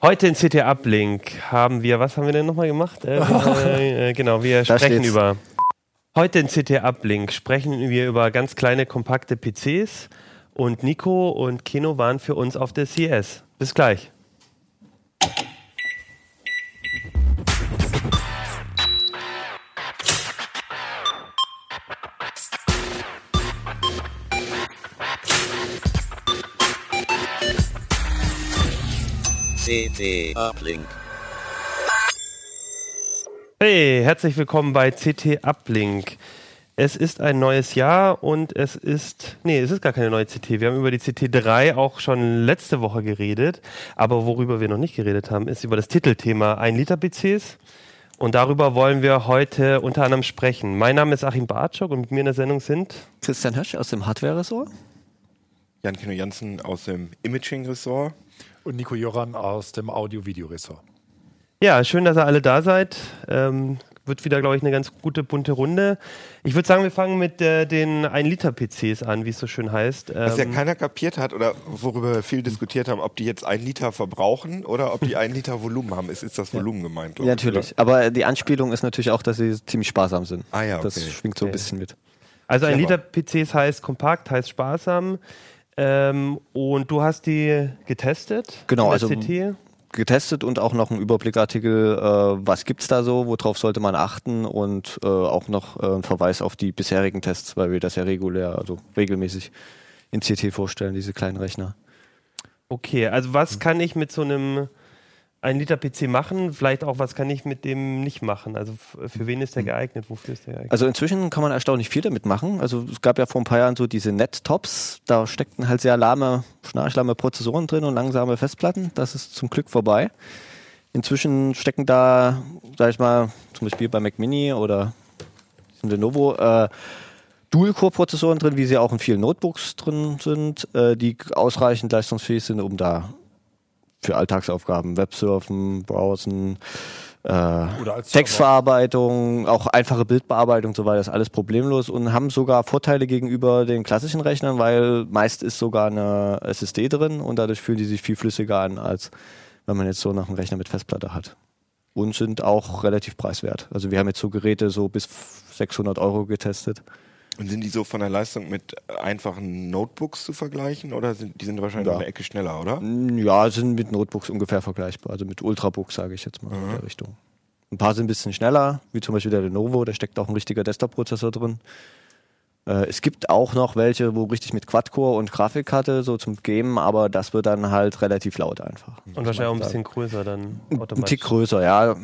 Heute in CT Uplink haben wir, was haben wir denn nochmal gemacht? Äh, äh, genau, wir Da sprechen steht's. über. Heute in CT Uplink sprechen wir über ganz kleine, kompakte PCs und Nico und Keno waren für uns auf der CS. Bis gleich. CT Uplink. Hey, herzlich willkommen bei CT Uplink. Es ist ein neues Jahr und es ist, nee, es ist gar keine neue CT. Wir haben über die CT3 auch schon letzte Woche geredet, aber worüber wir noch nicht geredet haben, ist über das Titelthema 1 Liter PCs. Und darüber wollen wir heute unter anderem sprechen. Mein Name ist Achim Bartschok und mit mir in der Sendung sind Christian Hösch aus dem Hardware-Ressort. Jan Kino Jansen aus dem Imaging-Ressort. Und Nico Joran aus dem Audio-Video-Ressort. Ja, schön, dass ihr alle da seid. Ähm, wird wieder, glaube ich, eine ganz gute bunte Runde. Ich würde sagen, wir fangen mit äh, den 1-Liter-PCs an, wie es so schön heißt. Was ja Ähm, keiner kapiert hat oder worüber wir viel diskutiert haben, ob die jetzt ein Liter verbrauchen oder ob die ein Liter Volumen haben. Es ist das Volumen gemeint, glaub Ja, ich, natürlich. Aber die Anspielung ist natürlich auch, dass sie ziemlich sparsam sind. Ah ja, Das okay. schwingt so ein Okay. bisschen mit. Also ein Clever. Liter PCs heißt kompakt, heißt sparsam. Ähm, und du hast die getestet? Genau, also CT? Getestet und auch noch ein Überblickartikel, äh, was gibt's da so, worauf sollte man achten und äh, auch noch äh, ein Verweis auf die bisherigen Tests, weil wir das ja regulär, also regelmäßig in CT vorstellen, diese kleinen Rechner. Okay, also was kann ich mit so einem 1 Liter PC machen? Vielleicht auch, was kann ich mit dem nicht machen? Also für wen ist der geeignet? Wofür ist der geeignet? Also inzwischen kann man erstaunlich viel damit machen. Also es gab ja vor ein paar Jahren so diese Net-Tops, da steckten halt sehr lahme, schnarchlahme Prozessoren drin und langsame Festplatten. Das ist zum Glück vorbei. Inzwischen stecken da, sag ich mal, zum Beispiel bei Mac Mini oder Lenovo, äh, Dual-Core-Prozessoren drin, wie sie auch in vielen Notebooks drin sind, äh, die ausreichend leistungsfähig sind, um da für Alltagsaufgaben, Websurfen, Browsen, äh, Textverarbeitung, auch einfache Bildbearbeitung und so weiter, ist alles problemlos und haben sogar Vorteile gegenüber den klassischen Rechnern, weil meist ist sogar eine SSD drin und dadurch fühlen die sich viel flüssiger an, als wenn man jetzt so noch einen Rechner mit Festplatte hat. Und sind auch relativ preiswert. Also wir haben jetzt so Geräte so bis 600 Euro getestet. Und sind die so von der Leistung mit einfachen Notebooks zu vergleichen oder sind die sind wahrscheinlich Ja. noch eine Ecke schneller, oder? Ja, sind mit Notebooks ungefähr vergleichbar, also mit Ultrabooks sage ich jetzt mal in der Richtung. Ein paar sind ein bisschen schneller, wie zum Beispiel der Lenovo, da steckt auch ein richtiger Desktop-Prozessor drin. Äh, es gibt auch noch welche, wo richtig mit Quad-Core und Grafikkarte so zum Gamen, aber das wird dann halt relativ laut einfach. Und wahrscheinlich auch ein bisschen größer dann Ein automatisch. Tick größer, ja.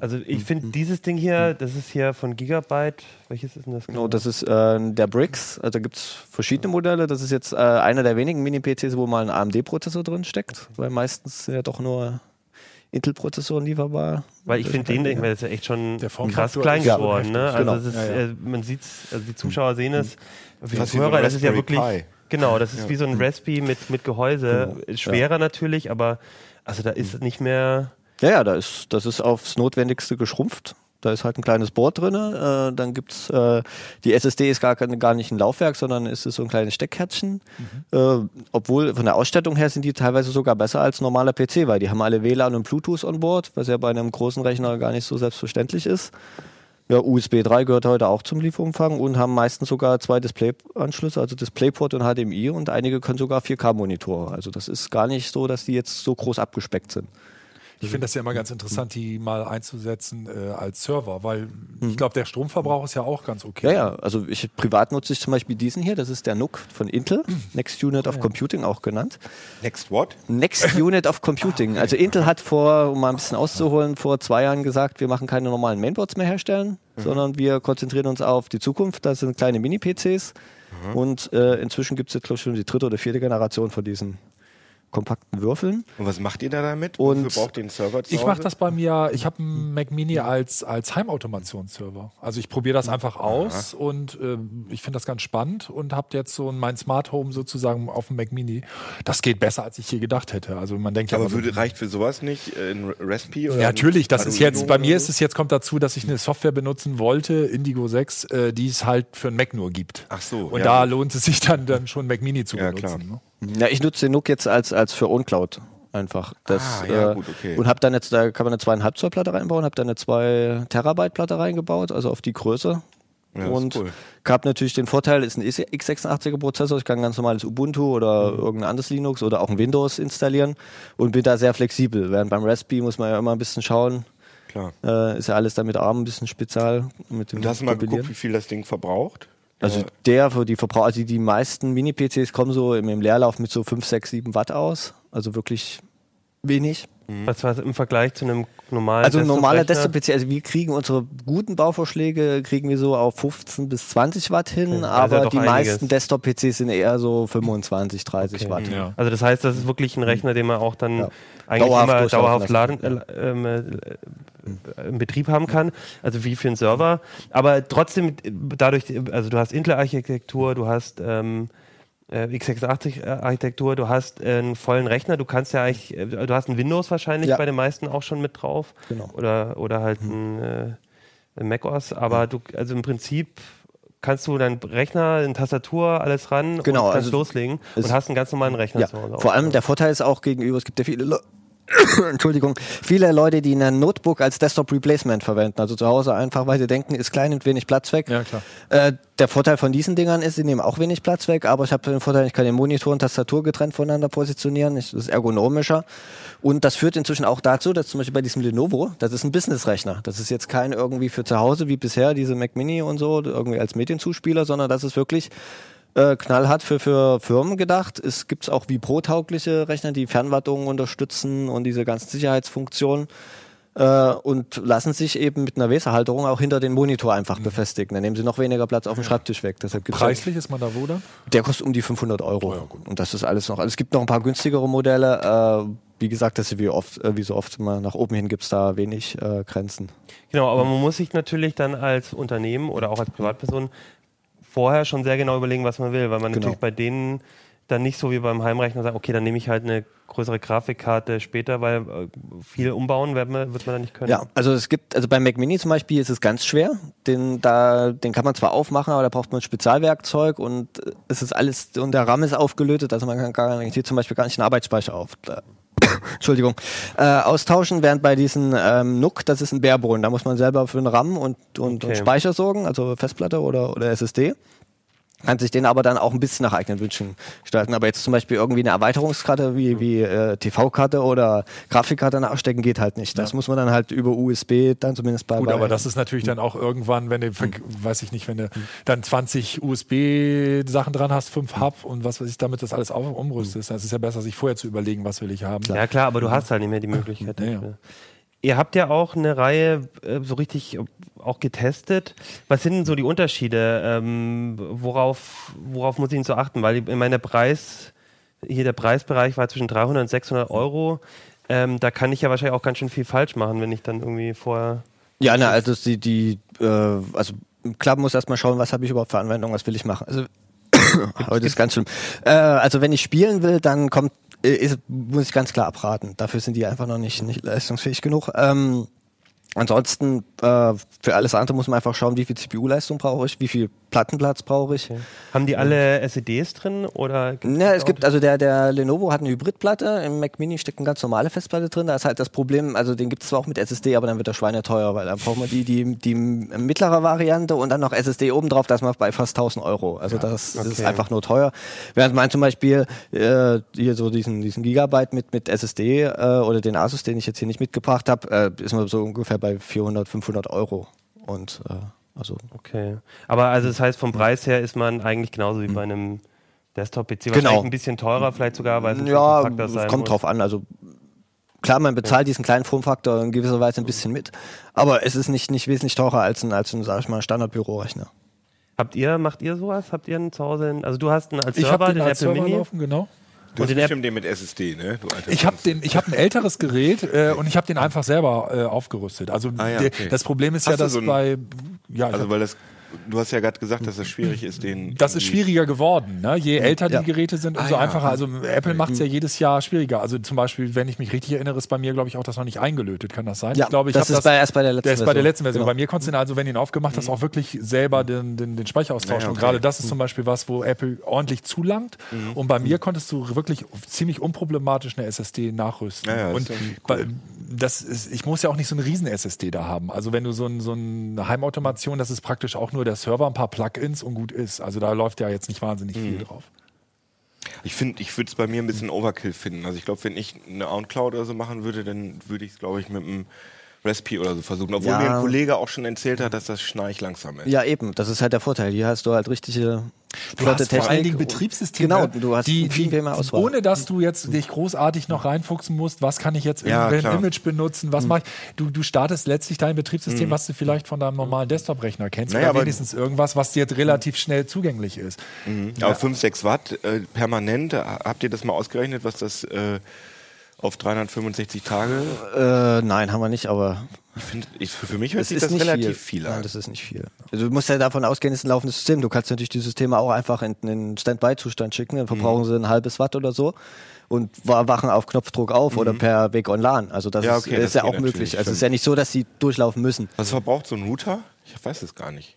Also ich finde dieses Ding hier, das ist hier von Gigabyte. Welches ist denn das? Genau, das ist äh, der Brix. Also da gibt es verschiedene Modelle. Das ist jetzt äh, einer der wenigen Mini-PCs, wo mal ein AMD-Prozessor drin steckt, weil meistens sind ja doch nur Intel-Prozessoren lieferbar. Weil ich finde den, ich meine, das ist ja echt schon krass klein geworden. Ne? Also Genau. es ist, Ja, ja. äh, man sieht also die Zuschauer sehen es. Für die Zuhörer, das ist ja wirklich, Pi. genau, das ist wie so ein Raspberry mit, mit Gehäuse. Schwerer natürlich, aber also da ist nicht mehr, Ja, ja, da ist, das ist aufs Notwendigste geschrumpft. Da ist halt ein kleines Board drin. Äh, dann gibt's äh, die SSD ist gar, gar nicht ein Laufwerk, sondern ist es so ein kleines Steckkärtchen. Äh, obwohl von der Ausstattung her sind die teilweise sogar besser als ein normaler PC, weil die haben alle WLAN und Bluetooth on Board, was ja bei einem großen Rechner gar nicht so selbstverständlich ist. Ja, USB 3 gehört heute auch zum Lieferumfang und haben meistens sogar zwei Display-Anschlüsse, also DisplayPort und HDMI und einige können sogar 4K-Monitore. Also das ist gar nicht so, dass die jetzt so groß abgespeckt sind. Ich finde das ja immer ganz interessant, die mal einzusetzen äh, als Server, weil ich glaube, der Stromverbrauch ist ja auch ganz okay. Ja, ja, also ich privat nutze ich zum Beispiel diesen hier, das ist der NUC von Intel, Next Unit of Computing auch genannt. Next what? Next Unit of Computing. Also Intel hat vor, um mal ein bisschen auszuholen, vor zwei Jahren gesagt, wir machen keine normalen Mainboards mehr herstellen, sondern wir konzentrieren uns auf die Zukunft. Das sind kleine Mini-PCs und äh, inzwischen gibt es jetzt glaube ich schon die dritte oder vierte Generation von diesen kompakten Würfeln. Und was macht ihr da damit? Und- Wofür braucht ihr einen Server zu Ich mache das bei mir, ich habe einen Mac Mini als, als Heimautomationsserver. Also ich probiere das einfach aus und ähm, ich finde das ganz spannend und habe jetzt so mein Smart Home sozusagen auf dem Mac Mini. Das geht besser, als ich je gedacht hätte. Also man denkt ja Aber würde, reicht für sowas nicht äh, ein Raspi? Oder Ja, natürlich, das ist jetzt, bei mir ist es jetzt, kommt dazu, dass ich eine Software benutzen wollte, Indigo 6, äh, die es halt für einen Mac nur gibt. Ach so, Und ja, da lohnt es sich dann, dann schon Mac Mini zu Ja, benutzen. klar. Ne? Ja, ich nutze den NUC jetzt als, als für OwnCloud einfach. Das, Ah, ja, äh, gut, okay. Und habe dann jetzt, da kann man eine zweieinhalb Zoll Platte reinbauen, habe dann eine 2 Terabyte Platte reingebaut, also auf die Größe. Ja, und cool. gab natürlich den Vorteil, ist ein x86er Prozessor, ich kann ein ganz normales Ubuntu oder Mhm. irgendein anderes Linux oder auch ein Windows installieren und bin da sehr flexibel. Während beim Raspberry muss man ja immer ein bisschen schauen, Klar. äh, ist ja alles damit ARM ein bisschen spezial. Mit dem Und hast du mal geguckt, wie viel das Ding verbraucht? Also Äh, der für die Verbraucher, also die meisten Mini-PCs kommen so im, im Leerlauf mit so 5, 6, 7 Watt aus. Also wirklich wenig. Was war im Vergleich zu einem normalen Also ein normaler? Desktop-PC, also wir kriegen unsere guten Bauvorschläge, kriegen wir so auf 15 bis 20 Watt hin, Okay, also aber doch die einiges. meisten Desktop-PCs sind eher so 25, 30 Okay. Watt. Ja. Also das heißt, das ist wirklich ein Rechner, den man auch dann Ja. eigentlich Dauerhaft immer dauerhaft laden, lassen. äh, ähm, äh, im Betrieb haben kann, also wie für einen Server. Aber trotzdem, äh, dadurch, also du hast Intel-Architektur, du hast ähm, äh, x86-Architektur, du hast äh, einen vollen Rechner, du kannst ja eigentlich, äh, du hast ein Windows wahrscheinlich Ja. bei den meisten auch schon mit drauf. Genau. Oder, oder halt ein, äh, ein macOS, aber du, also im Prinzip kannst du deinen Rechner, eine Tastatur, alles ran Genau, und kannst also loslegen und hast einen ganz normalen Rechner Ja, zu Hause. vor allem der Vorteil ist auch gegenüber, es gibt ja viele Le Entschuldigung, viele Leute, die ein Notebook als Desktop Replacement verwenden. Also zu Hause einfach, weil sie denken, ist klein und wenig Platz weg. Ja, klar. Äh, der Vorteil von diesen Dingern ist, sie nehmen auch wenig Platz weg, aber ich habe den Vorteil, ich kann den Monitor und Tastatur getrennt voneinander positionieren. Ich, das ist ergonomischer. Und das führt inzwischen auch dazu, dass zum Beispiel bei diesem Lenovo, das ist ein Business-Rechner. Das ist jetzt kein irgendwie für zu Hause wie bisher, diese Mac Mini und so, irgendwie als Medienzuspieler, sondern das ist wirklich äh, knallhart für, für Firmen gedacht. Es gibt auch wie Pro-taugliche Rechner, die Fernwartungen unterstützen und diese ganzen Sicherheitsfunktionen äh, und lassen sich eben mit einer Weserhalterung auch hinter den Monitor einfach befestigen. Dann nehmen sie noch weniger Platz auf dem Schreibtisch weg. Deshalb gibt's Preislich ist man da wo dann? der kostet um die 500 Euro. und das ist alles noch. Also es gibt noch ein paar günstigere Modelle. Äh, wie gesagt, das ist wie oft, äh, wie so oft immer nach oben hin gibt es da wenig äh, Grenzen. Genau, aber man muss sich natürlich dann als Unternehmen oder auch als Privatperson vorher schon sehr genau überlegen, was man will, weil man Genau. natürlich bei denen dann nicht so wie beim Heimrechner sagt, okay, dann nehme ich halt eine größere Grafikkarte später, weil äh, viel umbauen wird man, wird man dann nicht können. Ja, also es gibt, also beim Mac Mini zum Beispiel ist es ganz schwer. Den, da, den kann man zwar aufmachen, aber da braucht man ein Spezialwerkzeug und äh, es ist alles, und der RAM ist aufgelötet, also man kann gar nicht, hier zum Beispiel gar nicht einen Arbeitsspeicher auf. Entschuldigung, äh, austauschen, während bei diesen ähm, NUC, das ist ein Barebone, da muss man selber für einen RAM und, und, Okay. und Speicher sorgen, also Festplatte oder, oder SSD. Kann sich den aber dann auch ein bisschen nach eigenen Wünschen gestalten. Aber jetzt zum Beispiel irgendwie eine Erweiterungskarte wie, wie äh, TV-Karte oder Grafikkarte nachstecken geht halt nicht. Das muss man dann halt über USB dann zumindest bei. Gut, bei aber das ist natürlich dann auch irgendwann, wenn du, ver- weiß ich nicht, wenn du dann 20 USB-Sachen dran hast, 5 Hub und was weiß ich, damit das alles auf, umrüstest, dann ist es ja besser, sich vorher zu überlegen, was will ich haben. Ja, klar, aber du hast halt nicht mehr die Möglichkeit. Ja, ja. Ihr habt ja auch eine Reihe äh, so richtig auch getestet. Was sind denn so die Unterschiede? Ähm, worauf, worauf muss ich denn so achten? Weil in meiner Preis, hier der Preisbereich war zwischen 300 und 600 Euro. Ähm, da kann ich ja wahrscheinlich auch ganz schön viel falsch machen, wenn ich dann irgendwie vorher. Ja, na, also die, die, äh, also klar muss erstmal schauen, was habe ich überhaupt für Anwendungen, was will ich machen. Also heute ist ganz schlimm. Äh, also wenn ich spielen will, dann kommt, ist, muss ich ganz klar abraten. Dafür sind die einfach noch nicht, nicht leistungsfähig genug. Ähm, ansonsten äh, für alles andere muss man einfach schauen, wie viel CPU-Leistung brauche ich, wie viel Plattenplatz brauche ich. Haben die alle SEDs drin oder? Ja, das es gibt, also der, der Lenovo hat eine Hybridplatte, im Mac Mini steckt eine ganz normale Festplatte drin. Da ist halt das Problem, also den gibt es zwar auch mit SSD, aber dann wird der Schweine teuer, weil dann braucht man die, die, die mittlere Variante und dann noch SSD obendrauf, da ist man bei fast 1000 Euro. Also das, das ist okay. einfach nur teuer. Während man zum Beispiel äh, hier so diesen, diesen Gigabyte mit, mit SSD äh, oder den Asus, den ich jetzt hier nicht mitgebracht habe, äh, ist man so ungefähr bei 400, 500 Euro. Und äh, also Okay. Aber also das heißt, vom Preis her ist man eigentlich genauso wie bei einem Desktop-PC. Genau. Wahrscheinlich ein bisschen teurer vielleicht sogar, weil es Ja, es sein kommt muss. drauf an. Also klar, man bezahlt diesen kleinen Formfaktor in gewisser Weise ein bisschen mit, aber es ist nicht, nicht wesentlich teurer als ein, als ein, sag ich mal, Standardbürorechner. Habt ihr, macht ihr sowas? Habt ihr einen zu Hause? einen- Also du hast einen als Ich Server, habe den den als Apple Server Mini. laufen, genau. Du hast den bestimmt den mit SSD, ne? Ich habe Fuchs. den, ich habe ein älteres Gerät äh, und ich habe den einfach selber äh, aufgerüstet. Also Ah ja, der, okay. das Problem ist ja, Hast du dass so bei ja, Also hab- weil das du hast ja gerade gesagt, dass es schwierig ist, den. Das ist schwieriger geworden. Ne? Je älter Ja. die Geräte sind, umso Ah, ja. einfacher. Also Apple macht es ja jedes Jahr schwieriger. Also zum Beispiel, wenn ich mich richtig erinnere, ist bei mir, glaube ich, auch das noch nicht eingelötet. Kann das sein? Ja, ich glaube, ich das ist bei- erst bei der letzten Der ist bei der Version. letzten Version. Genau. Bei mir konntest du ihn also, wenn du ihn aufgemacht hast, auch wirklich selber den, den, den Speicher austauschen. Ja, Und okay. gerade das ist zum Beispiel was, wo Apple ordentlich zulangt. Und bei mir konntest du wirklich ziemlich unproblematisch eine SSD nachrüsten. Ja, ja, das und bei, das ist, ich muss ja auch nicht so eine riesen SSD da haben. Also wenn du so, ein, so eine Heimautomation, das ist praktisch auch nur der Server, ein paar Plugins und gut ist. Also da läuft ja jetzt nicht wahnsinnig viel drauf. Ich finde, ich würde es bei mir ein bisschen Overkill finden. Also ich glaube, wenn ich eine OnCloud oder so machen würde, dann würde ich es, glaube ich, mit einem Raspi oder so versuchen. Obwohl Ja. mir ein Kollege auch schon erzählt hat, dass das schnarch langsam ist. Ja, eben. Das ist halt der Vorteil. Hier hast du halt richtige Du hast vor allen Dingen Betriebssysteme, Genau, du hast die, viel, die, viel mehr Auswahl. ohne dass du jetzt dich großartig noch reinfuchsen musst, was kann ich jetzt Ja, in klar. Image benutzen, Hm. was mache ich. Du, du startest letztlich dein Betriebssystem, was du vielleicht von deinem normalen Desktop-Rechner kennst, Naja, oder aber- wenigstens irgendwas, was dir relativ schnell zugänglich ist. Aber 5, 6 Watt äh, permanent, habt ihr das mal ausgerechnet, was das äh, auf 365 Tage? Äh, nein, haben wir nicht, aber Ich finde, ich, für mich hört es sich ist das nicht relativ viel. viel, Nein, an. das ist nicht viel. Also du musst ja davon ausgehen, es ist ein laufendes System. Du kannst natürlich die Systeme auch einfach in einen Standby-Zustand schicken, dann verbrauchen sie ein halbes Watt oder so und wa- wachen auf Knopfdruck auf oder per Weg online. Also das Ja, ist, okay, ist das ja geht auch möglich. Also es ist ja nicht so, dass sie durchlaufen müssen. Was verbraucht so ein Router? Ich weiß es gar nicht.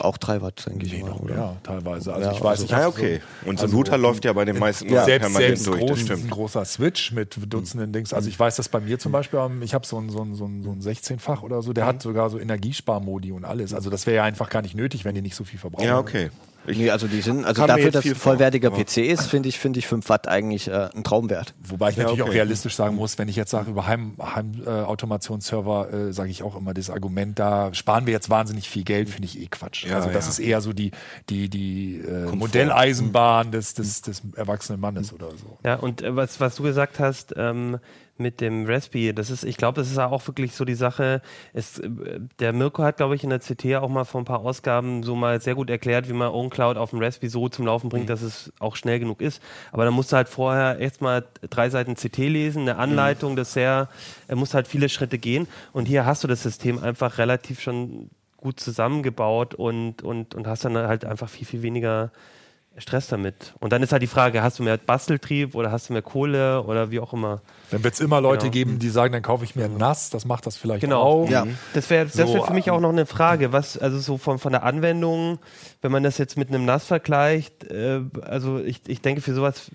Auch drei Watt, denke ich Nee, mal. noch Oder? mehr teilweise. Also Ja, ich weiß also- nicht. Ja, ob so- okay. Und so ein also- Router läuft ja bei den meisten nur selbst, permanent selbst durch, groß, das ein großer Switch mit Dutzenden Dings. Also ich weiß, dass bei mir zum Beispiel, ähm, ich habe so ein, so ein, so ein, so ein 16-fach oder so, der hat sogar so Energiesparmodi und alles. Also das wäre ja einfach gar nicht nötig, wenn die nicht so viel verbrauchen. Ja, okay. Ich, Nee, also die sind, also dafür, dass es ein vollwertiger vor, PC ist, finde ich, finde ich 5 Watt eigentlich äh, ein Traumwert. Wobei ich Ja, natürlich okay. auch realistisch sagen muss, wenn ich jetzt sage über Heimautomationsserver, Heim, äh, sage ich auch immer, das Argument, da sparen wir jetzt wahnsinnig viel Geld, finde ich eh Quatsch. Ja, also das ja. ist eher so die, die, die äh, Modelleisenbahn des, des, des erwachsenen Mannes oder so. Ja, und äh, was, was du gesagt hast ähm, mit dem Raspi, das ist, ich glaube, das ist ja auch wirklich so die Sache. Es, äh, der Mirko hat, glaube ich, in der CT auch mal vor ein paar Ausgaben so mal sehr gut erklärt, wie man OwnCloud auf dem Raspi so zum Laufen bringt, dass es auch schnell genug ist. Aber dann musst du halt vorher erstmal drei Seiten CT lesen, eine Anleitung, das sehr, er muss halt viele Schritte gehen. Und hier hast du das System einfach relativ schon gut zusammengebaut und, und, und hast dann halt einfach viel, viel weniger Stress damit. Und dann ist halt die Frage, hast du mehr Basteltrieb oder hast du mehr Kohle oder wie auch immer. Dann wird es immer Leute Genau. geben, die sagen, dann kaufe ich mir ein NAS, das macht das vielleicht Genau. auch. Ja. Das wäre das wär für mich auch noch eine Frage, was, also so von, von der Anwendung, wenn man das jetzt mit einem NAS vergleicht, äh, also ich, ich denke für sowas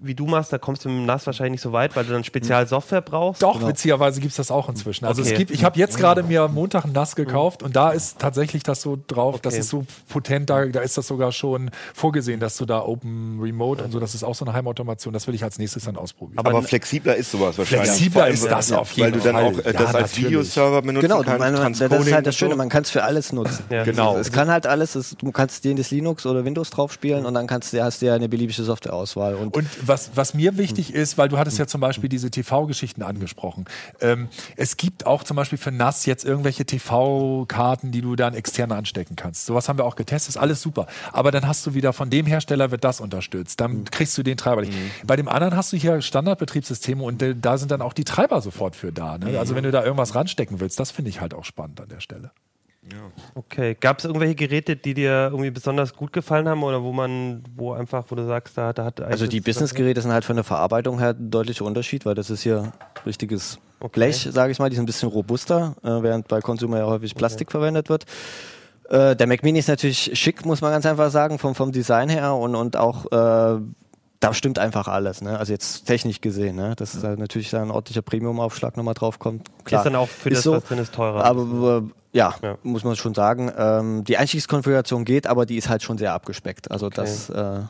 wie du machst, da kommst du mit dem NAS wahrscheinlich nicht so weit, weil du dann Spezialsoftware brauchst. Doch, witzigerweise gibt es das auch inzwischen. Also Okay. es gibt, ich habe jetzt gerade mir am Montag ein NAS gekauft und da ist tatsächlich das so drauf, das Okay. ist so potent, da, da ist das sogar schon vorgesehen, dass du da Open Remote und so, das ist auch so eine Heimautomation, das will ich als nächstes dann ausprobieren. aber flexibler ist sowas wahrscheinlich. Flexibler ist das auf Weil jeden du dann Fall. auch äh, Ja, das als. Videoserver benutzen Genau, kannst. meine, das ist halt das Schöne, man kann es für alles nutzen. Ja. Genau. Es kann halt alles, es, du kannst jedes Linux oder Windows drauf spielen und dann kannst du, hast du ja eine beliebige Softwareauswahl. Und, Und was, was mir wichtig ist, weil du hattest ja zum Beispiel diese TV-Geschichten angesprochen. Ähm, es gibt auch zum Beispiel für NAS jetzt irgendwelche TV-Karten, die du dann extern anstecken kannst. Sowas haben wir auch getestet, ist alles super. Aber dann hast du wieder von dem Hersteller wird das unterstützt. Dann kriegst du den Treiber nicht. Bei dem anderen hast du hier Standardbetriebssysteme und da sind dann auch die Treiber sofort für da. Ne? Also wenn du da irgendwas ranstecken willst, das finde ich halt auch spannend an der Stelle. Okay. Gab es irgendwelche Geräte, die dir irgendwie besonders gut gefallen haben oder wo man, wo einfach, wo du sagst, da, da hat also die Business-Geräte sind halt von der Verarbeitung her ein deutlicher Unterschied, weil das ist hier richtiges Okay. Blech, sage ich mal, die sind ein bisschen robuster, äh, während bei Consumer ja häufig Plastik verwendet wird. Äh, der Mac Mini ist natürlich schick, muss man ganz einfach sagen, vom, vom Design her und, und auch äh, da stimmt einfach alles, ne? Also jetzt technisch gesehen, ne? Dass da natürlich da ein ordentlicher Premium-Aufschlag nochmal drauf kommt. Klar, ist dann auch für ist das, so, was drin ist, teurer. Aber ja, Ja. muss man schon sagen. Ähm, die Einstiegskonfiguration geht, aber die ist halt schon sehr abgespeckt. Also das äh,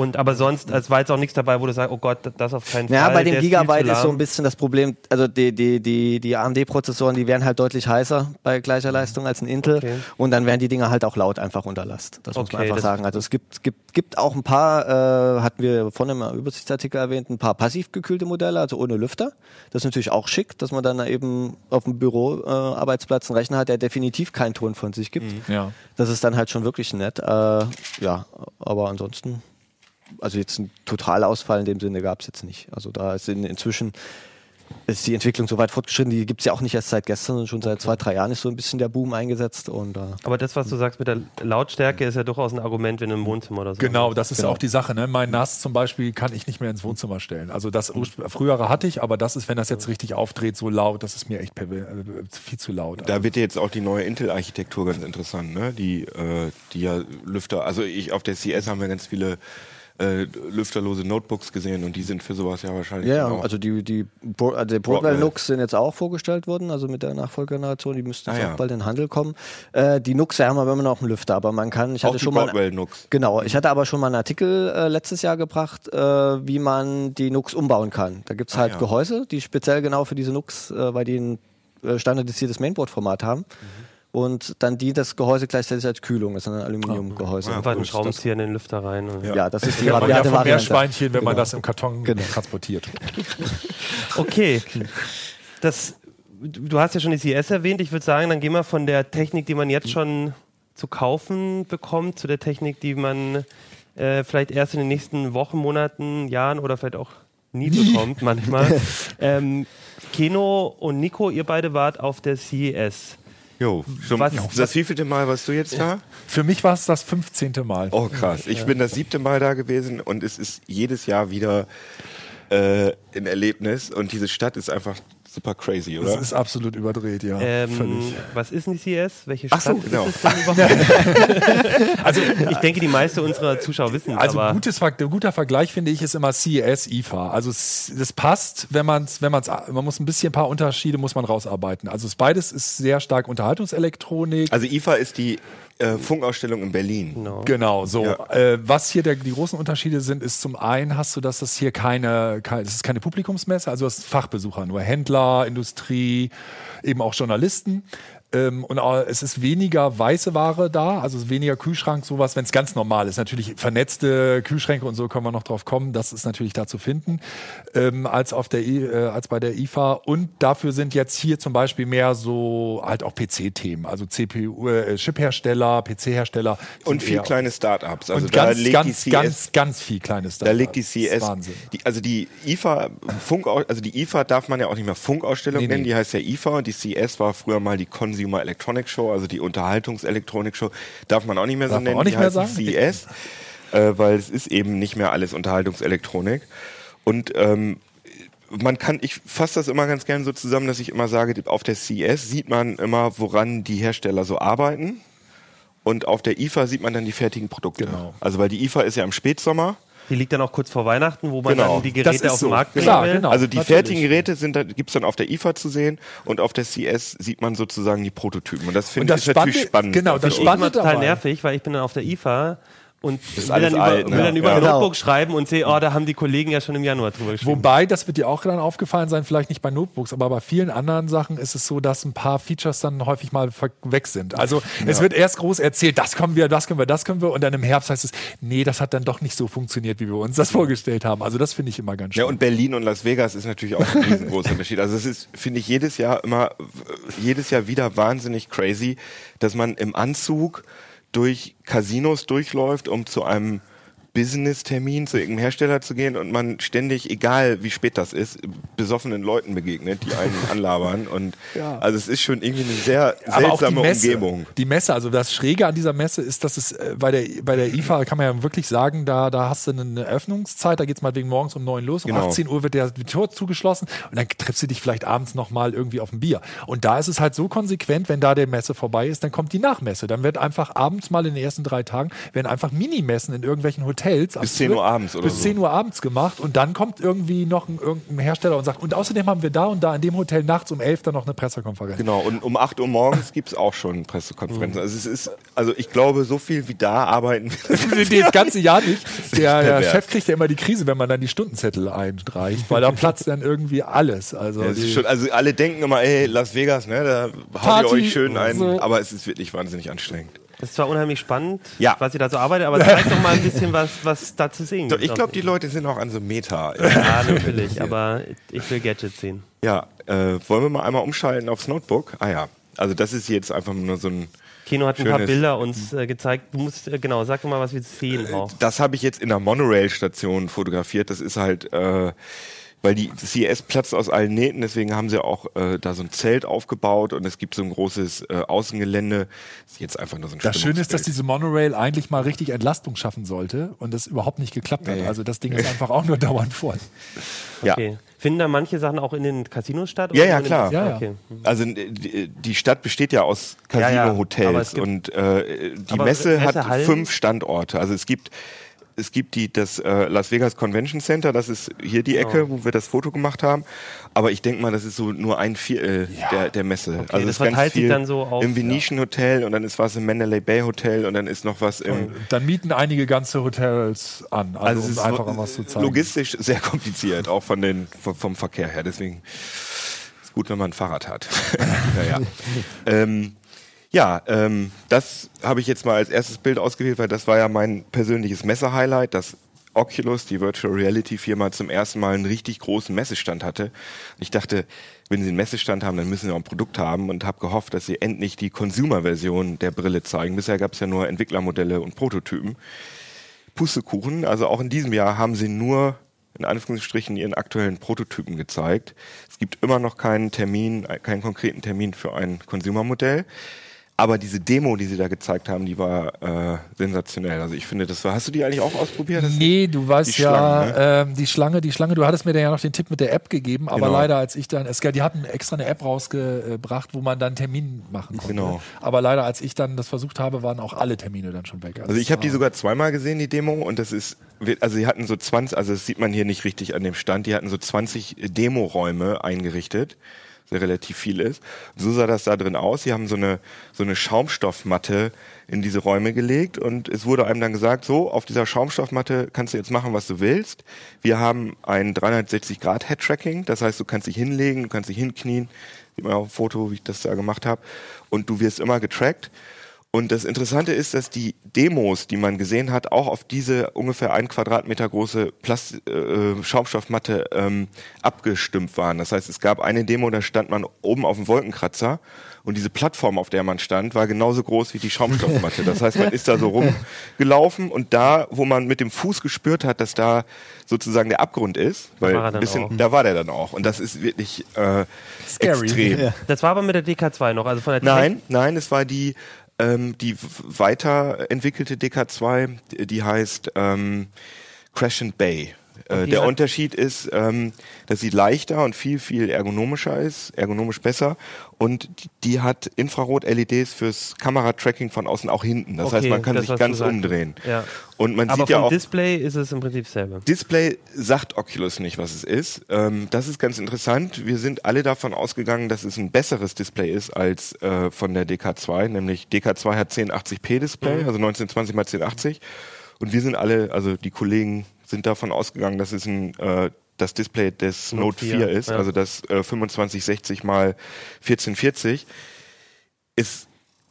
Und aber sonst, es war jetzt auch nichts dabei, wo du sagst, oh Gott, das auf keinen Ja, Fall. bei dem der Gigabyte zu ist so ein bisschen das Problem, also die, die, die, die AMD-Prozessoren, die wären halt deutlich heißer bei gleicher Leistung als ein Intel Okay. und dann wären die Dinger halt auch laut einfach unter Last. Das muss man Okay, einfach sagen. Also es gibt, gibt, gibt auch ein paar, äh, hatten wir vorhin im Übersichtsartikel erwähnt, ein paar passiv gekühlte Modelle, also ohne Lüfter. Das ist natürlich auch schick, dass man dann eben auf dem Büro äh, einen Rechner hat, der definitiv keinen Ton von sich gibt. Ja. Das ist dann halt schon wirklich nett. Äh, ja, aber ansonsten, also jetzt ein Totalausfall in dem Sinne gab es jetzt nicht. Also da ist in, inzwischen ist die Entwicklung so weit fortgeschritten. Die gibt es ja auch nicht erst seit gestern, sondern schon seit zwei, drei Jahren ist so ein bisschen der Boom eingesetzt. Und, äh, Aber das, was du sagst mit der Lautstärke, ist ja durchaus ein Argument, wenn du im Wohnzimmer oder so. Genau, das ist Genau. auch die Sache. Ne? Mein NAS zum Beispiel kann ich nicht mehr ins Wohnzimmer stellen. Also das frühere hatte ich, aber das ist, wenn das jetzt richtig aufdreht, so laut, das ist mir echt äh, viel zu laut. Da wird ja jetzt auch die neue Intel-Architektur ganz interessant, ne? Die, äh, die ja Lüfter, also ich auf der CS haben wir ganz viele äh, lüfterlose Notebooks gesehen und die sind für sowas ja wahrscheinlich ja, auch. also die, die also Broadwell. Nux sind jetzt auch vorgestellt worden, also mit der Nachfolgegeneration, die müssten Ah, jetzt ja. auch bald in den Handel kommen. Äh, die Nux haben aber immer noch einen Lüfter, aber man kann, ich auch hatte die schon mal. Broadwell Nux. Genau, ich hatte aber schon mal einen Artikel äh, letztes Jahr gebracht, äh, wie man die Nux umbauen kann. Da gibt's halt ja. Gehäuse, die speziell genau für diese Nux, äh, weil die ein äh, standardisiertes Mainboard-Format haben. Und dann dient das Gehäuse gleichzeitig als Kühlung. Das ist ein Aluminiumgehäuse. Ah, Einfach einen. Schraubenzieher in den Lüfter rein. Und ja. das ist die ja, man ja rabiate von Variante. Meerschweinchen, wenn man Genau. das im Karton Genau. transportiert. Okay. Das, du hast ja schon die CS erwähnt. Ich würde sagen, dann gehen wir von der Technik, die man jetzt schon zu kaufen bekommt, zu der Technik, die man äh, vielleicht erst in den nächsten Wochen, Monaten, Jahren oder vielleicht auch nie bekommt manchmal. ähm, Keno und Nico, ihr beide wart auf der CES. Jo, schon Was- das wievielte Mal warst du jetzt da? Für mich war es das 15. Mal. Oh krass, ich bin das siebte Mal da gewesen und es ist jedes Jahr wieder äh, ein Erlebnis und diese Stadt ist einfach super crazy, Das oder? ist absolut überdreht, ja. Ähm, Völlig. was ist denn die CES? Welche Stadt so, genau. ist es denn überhaupt? also ich denke, die meisten unserer Zuschauer wissen es, Also aber gutes, guter Vergleich finde ich ist immer CES IFA. Also es, das passt, wenn man es, wenn man es, man muss ein bisschen ein paar Unterschiede muss man rausarbeiten. Also es beides ist sehr stark Unterhaltungselektronik. Also IFA ist die äh, Funkausstellung in Berlin. genau. Genau, so. Ja. Äh, was hier der, die großen Unterschiede sind, ist zum einen hast du, dass das hier keine, keine, das ist keine Publikumsmesse, also du hast Fachbesucher, nur Händler, Industrie, eben auch Journalisten. Ähm, und auch, es ist weniger weiße Ware da, also weniger Kühlschrank, sowas, wenn es ganz normal ist. Natürlich vernetzte Kühlschränke und so können wir noch drauf kommen, das ist natürlich da zu finden, ähm, als, auf der, I- äh, als bei der IFA. Und dafür sind jetzt hier zum Beispiel mehr so halt auch PC-Themen, also CPU, äh, Chip-Hersteller, PC-Hersteller. Und viel kleine Startups. Also und da ganz, legt ganz, die CS ganz, ganz viel kleines Da legt die CS, Wahnsinn. die, also die IFA, Funk, also die IFA darf man ja auch nicht mehr Funkausstellung Nee, nennen, nee. die heißt ja IFA und die CS war früher mal die Consumer Electronic Show, also die Unterhaltungselektronik Show, darf man auch nicht mehr so Darf man nennen, auch nicht die mehr heißt? CES, äh, weil es ist eben nicht mehr alles Unterhaltungselektronik und ähm, man kann, ich fasse das immer ganz gerne so zusammen, dass ich immer sage, auf der CES sieht man immer, woran die Hersteller so arbeiten. Und auf der IFA sieht man dann die fertigen Produkte. Genau. Also weil die IFA ist ja im Spätsommer. Die liegt dann auch kurz vor Weihnachten, wo man Genau. dann die Das Geräte ist auf so. den Markt bringen Klar, will. genau. also die natürlich. fertigen Geräte sind da, gibt's dann auf der IFA zu sehen und auf der CS sieht man sozusagen die Prototypen. Und das finde das ich ist natürlich Spannende- spannend. genau, das bin immer Spannend total nervig, weil ich bin dann auf der IFA und will dann über, alt, ne? will dann über Ja. ein Genau. Notebook schreiben und sehe, oh, da haben die Kollegen ja schon im Januar drüber geschrieben. Wobei, das wird dir auch dann aufgefallen sein, vielleicht nicht bei Notebooks, aber bei vielen anderen Sachen ist es so, dass ein paar Features dann häufig mal weg sind. Also es wird erst groß erzählt, das können wir, das können wir, das können wir und dann im Herbst heißt es, nee, das hat dann doch nicht so funktioniert, wie wir uns das vorgestellt haben. Also das finde ich immer ganz schön. Ja, und Berlin und Las Vegas ist natürlich auch ein riesengroßer Unterschied. Also es ist, finde ich, jedes Jahr immer, jedes Jahr wieder wahnsinnig crazy, dass man im Anzug durch Casinos durchläuft, um zu einem Business-Termin zu irgendeinem Hersteller zu gehen und man ständig, egal wie spät das ist, besoffenen Leuten begegnet, die einen anlabern. Und also es ist schon irgendwie eine sehr auch die seltsame Messe, Umgebung. die Messe, also das Schräge an dieser Messe ist, dass es äh, bei der, bei der IFA, kann man ja wirklich sagen, da, da hast du eine Öffnungszeit, da geht's mal wegen morgens um neun los, um Genau. 18 Uhr wird der Tor zugeschlossen und dann triffst du dich vielleicht abends nochmal irgendwie auf ein Bier. Und da ist es halt so konsequent, wenn da der Messe vorbei ist, dann kommt die Nachmesse. Dann wird einfach abends mal in den ersten drei Tagen, werden einfach Minimessen in irgendwelchen Hotels. Ab Bis 10 Uhr abends oder Bis so. 10 Uhr abends gemacht und dann kommt irgendwie noch ein, irgendein Hersteller und sagt, und außerdem haben wir da und da in dem Hotel nachts um 11 dann noch eine Pressekonferenz. Genau, und um 8 Uhr morgens gibt's auch schon Pressekonferenzen. Also es ist, also ich glaube, so viel wie da arbeiten wir. das ganze Jahr nicht. Der, der. Chef kriegt ja immer die Krise, wenn man dann die Stundenzettel einreicht, weil da platzt dann irgendwie alles. Also, Ja, es schon, also alle denken immer, ey, Las Vegas, ne, da haut ihr euch schön ein, so. aber es ist wirklich wahnsinnig anstrengend. Das ist zwar unheimlich spannend, Ja. was ihr da so arbeitet, aber zeigt doch mal ein bisschen, was, was da zu sehen gibt. ich glaube, die Leute sind auch an so Meta. Ja, natürlich, aber ich will Gadgets sehen. ja, äh, wollen wir mal einmal umschalten aufs Notebook? Ah ja, also das ist jetzt einfach nur so ein, Kino hat ein paar Bilder uns äh, gezeigt. Du musst, äh, genau, sag doch mal, was wir sehen auch. das habe ich jetzt in der Monorail-Station fotografiert. Das ist halt äh, weil die CES platzt aus allen Nähten, deswegen haben sie auch äh, da so ein Zelt aufgebaut und es gibt so ein großes äh, Außengelände. Das ist jetzt einfach nur so ein Das Schöne ist, dass diese Monorail eigentlich mal richtig Entlastung schaffen sollte und das überhaupt nicht geklappt hat. Nee. Also das Ding ist einfach auch nur dauernd voll. Ja. Okay. Finden da manche Sachen auch in den Casinos statt? Ja, oder ja, klar. Ja, ja. Okay. Also äh, die, die Stadt besteht ja aus Ja, ja, Casino-Hotels gibt- und äh, die Aber Messe hat Messehallen? fünf Standorte. Also es gibt es gibt die das äh, Las Vegas Convention Center, das ist hier die Ecke, Oh. wo wir das Foto gemacht haben. Aber ich denke mal, das ist so nur ein Viertel der, der Messe. also das es verteilt sich dann so auf- im Venetian Hotel und dann ist was im Mandalay Bay Hotel und dann ist noch was im Dann mieten einige ganze Hotels an, also, also es um ist einfach mal was zu zeigen. logistisch sehr kompliziert, auch von den vom, vom Verkehr her. Deswegen ist gut, wenn man ein Fahrrad hat. naja. ähm, ja, ähm, das habe ich jetzt mal als erstes Bild ausgewählt, weil das war ja mein persönliches Messe-Highlight, dass Oculus, die Virtual Reality Firma, zum ersten Mal einen richtig großen Messestand hatte. Und ich dachte, wenn sie einen Messestand haben, dann müssen sie auch ein Produkt haben und habe gehofft, dass sie endlich die Consumer-Version der Brille zeigen. Bisher gab es ja nur Entwicklermodelle und Prototypen. Pustekuchen. Also auch in diesem Jahr haben sie nur in Anführungsstrichen ihren aktuellen Prototypen gezeigt. Es gibt immer noch keinen Termin, äh, keinen konkreten Termin für ein Consumer-Modell. Aber diese Demo, die sie da gezeigt haben, die war äh, sensationell. Also ich finde, das war. Hast du die eigentlich auch ausprobiert? Das Nee, du weißt Die ja, Schlangen, ne? ähm, die Schlange, die Schlange, du hattest mir da ja noch den Tipp mit der App gegeben, aber Genau. leider, als ich dann, es, die hatten extra eine App rausgebracht, wo man dann Termin machen konnte. Genau. Aber leider, als ich dann das versucht habe, waren auch alle Termine dann schon weg. Also ich habe die sogar zweimal gesehen, die Demo, und das ist, also sie hatten so 20, also das sieht man hier nicht richtig an dem Stand, die hatten so 20 Demoräume eingerichtet, relativ viel ist. So sah das da drin aus. Sie haben so eine, so eine Schaumstoffmatte in diese Räume gelegt und es wurde einem dann gesagt, so, auf dieser Schaumstoffmatte kannst du jetzt machen, was du willst. Wir haben ein 360 Grad Head Tracking, das heißt, du kannst dich hinlegen, du kannst dich hinknien, sieht man auf dem Foto, wie ich das da gemacht habe, und du wirst immer getrackt. Und das Interessante ist, dass die Demos, die man gesehen hat, auch auf diese ungefähr ein Quadratmeter große Plast äh, Schaumstoffmatte ähm, abgestimmt waren. Das heißt, es gab eine Demo, da stand man oben auf dem Wolkenkratzer und diese Plattform, auf der man stand, war genauso groß wie die Schaumstoffmatte. Das heißt, man ist da so rumgelaufen und da, wo man mit dem Fuß gespürt hat, dass da sozusagen der Abgrund ist, weil war ein bisschen, auch. da war der dann auch. Und das ist wirklich äh, Scary. extrem. Das war aber mit der DK2 noch, also von der Nein, nein, es war die, ähm, die weiterentwickelte DK2, die- die heißt ähm, Crescent Bay. Äh, der Unterschied ist, ähm, dass sie leichter und viel, viel ergonomischer ist, ergonomisch besser. Und die, die hat Infrarot-LEDs fürs Kameratracking von außen auch hinten. Das Okay, heißt, man kann das, sich ganz umdrehen. Ja. Und man Aber sieht ja auch. Display ist es im Prinzip dasselbe. Display sagt Oculus nicht, was es ist. Ähm, das ist ganz interessant. Wir sind alle davon ausgegangen, dass es ein besseres Display ist als äh, von der DK2, nämlich DK2 hat 1080p Display, also 1920 x 1080. Und wir sind alle, also die Kollegen sind davon ausgegangen, dass es ein äh, das Display des Note Note 4, 4, ist, ja. also das äh, 2560 mal 1440. Es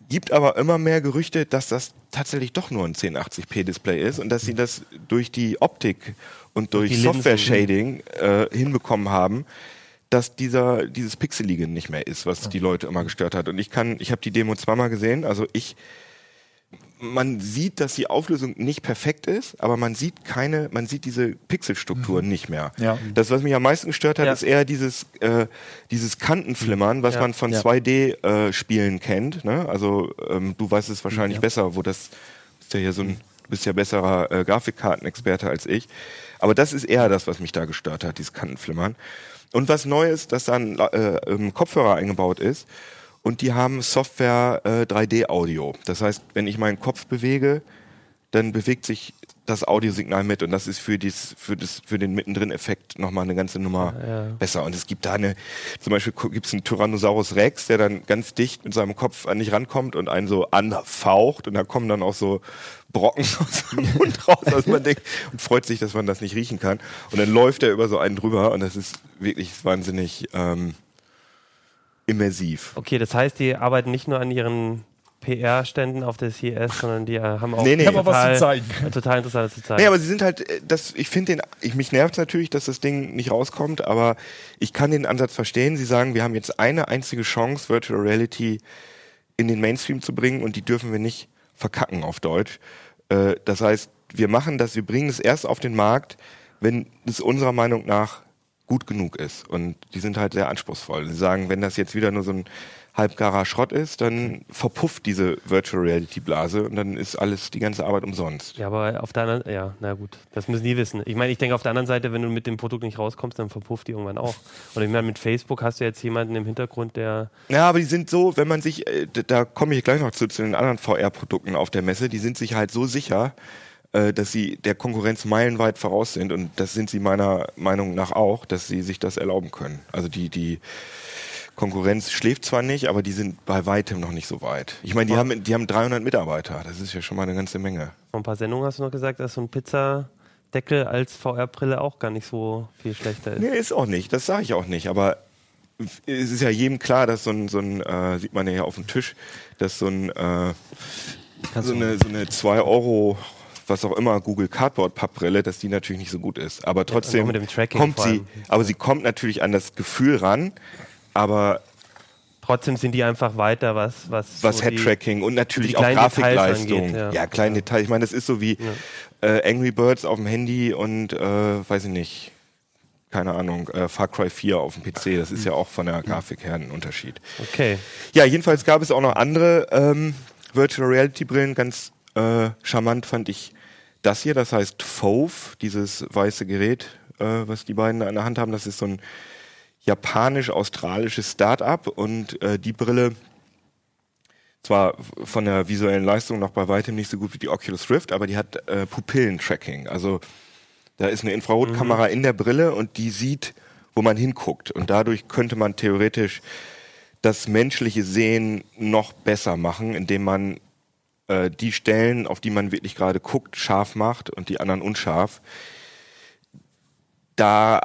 gibt aber immer mehr Gerüchte, dass das tatsächlich doch nur ein 1080p Display ist und dass sie das durch die Optik und durch die Linsen. Software-Shading äh, hinbekommen haben, dass dieser dieses Pixelige nicht mehr ist, was die Leute immer gestört hat. Und ich kann, ich habe die Demo zweimal gesehen, also ich man sieht, dass die Auflösung nicht perfekt ist, aber man sieht keine, man sieht diese Pixelstruktur nicht mehr. Ja. Das, was mich am meisten gestört hat, Ja. ist eher dieses, äh, dieses Kantenflimmern, was Ja. man von Ja. 2D-Spielen kennt. Ne? Also ähm, du weißt es wahrscheinlich besser, wo das bist ja hier so ein, bist ja besserer äh, Grafikkartenexperte als ich. Aber das ist eher das, was mich da gestört hat, dieses Kantenflimmern. Und was neu ist, dass da ein äh, Kopfhörer eingebaut ist und die haben Software äh, 3D-Audio. Das heißt, wenn ich meinen Kopf bewege, dann bewegt sich das Audiosignal mit und das ist für, dies, für, das, für den Mittendrin-Effekt nochmal eine ganze Nummer Ja. besser. Und es gibt da eine, zum Beispiel gibt es einen Tyrannosaurus Rex, der dann ganz dicht mit seinem Kopf an dich rankommt und einen so anfaucht und da kommen dann auch so Brocken aus dem Mund raus, dass man denkt und freut sich, dass man das nicht riechen kann. Und dann läuft er über so einen drüber und das ist wirklich wahnsinnig ähm, immersiv. Okay, das heißt, die arbeiten nicht nur an ihren PR-Ständen auf der CES, sondern die äh, haben auch Nee, nee. Auch was zu total, zeigen. total interessantes zu zeigen. Nee, aber sie sind halt, äh, das, ich finde den, ich, mich nervt natürlich, dass das Ding nicht rauskommt, aber ich kann den Ansatz verstehen. Sie sagen, wir haben jetzt eine einzige Chance, Virtual Reality in den Mainstream zu bringen und die dürfen wir nicht verkacken auf Deutsch. Äh, das heißt, wir machen das, wir bringen es erst auf den Markt, wenn es unserer Meinung nach gut genug ist. Und die sind halt sehr anspruchsvoll. Sie sagen, wenn das jetzt wieder nur so ein halbgarer Schrott ist, dann verpufft diese Virtual Reality Blase und dann ist alles, die ganze Arbeit umsonst. Ja, aber auf der anderen, ja, na gut, das müssen die wissen. Ich meine, ich denke auf der anderen Seite, wenn du mit dem Produkt nicht rauskommst, dann verpufft die irgendwann auch. Und ich meine, mit Facebook hast du jetzt jemanden im Hintergrund, der. Ja, aber die sind so, wenn man sich, äh, da komme ich gleich noch zu, zu den anderen VR-Produkten auf der Messe, die sind sich halt so sicher, äh, dass sie der Konkurrenz meilenweit voraus sind und das sind sie meiner Meinung nach auch, dass sie sich das erlauben können. Also die, die, Konkurrenz schläft zwar nicht, aber die sind bei weitem noch nicht so weit. Ich meine, die, haben, die haben 300 Mitarbeiter. Das ist ja schon mal eine ganze Menge. Vor ein paar Sendungen hast du noch gesagt, dass so ein Pizzadeckel als VR-Brille auch gar nicht so viel schlechter ist. Nee, ist auch nicht. Das sage ich auch nicht. Aber es ist ja jedem klar, dass so ein, so ein äh, sieht man ja hier auf dem Tisch, dass so ein äh, so eine, so eine 2 Euro was auch immer, Google Cardboard Pappbrille, dass die natürlich nicht so gut ist. Aber trotzdem ja, kommt sie, aber sie kommt natürlich an das Gefühl ran, aber trotzdem sind die einfach weiter, was was was so Head-Tracking und natürlich auch Grafikleistung. Angeht, ja. ja, kleine ja. Details. Ich meine, das ist so wie äh, Angry Birds auf dem Handy und äh, weiß ich nicht, keine Ahnung, äh, Far Cry 4 auf dem PC. Das ist ja auch von der Grafik her ein Unterschied. Okay. Ja, jedenfalls gab es auch noch andere ähm, Virtual Reality Brillen. Ganz äh, charmant fand ich das hier. Das heißt Fove, dieses weiße Gerät, äh, was die beiden an der Hand haben. Das ist so ein japanisch-australisches Start-up und äh, die Brille zwar von der visuellen Leistung noch bei weitem nicht so gut wie die Oculus Rift, aber die hat äh, Pupillentracking. Also da ist eine Infrarotkamera mhm. in der Brille und die sieht, wo man hinguckt. Und dadurch könnte man theoretisch das menschliche Sehen noch besser machen, indem man äh, die Stellen, auf die man wirklich gerade guckt, scharf macht und die anderen unscharf da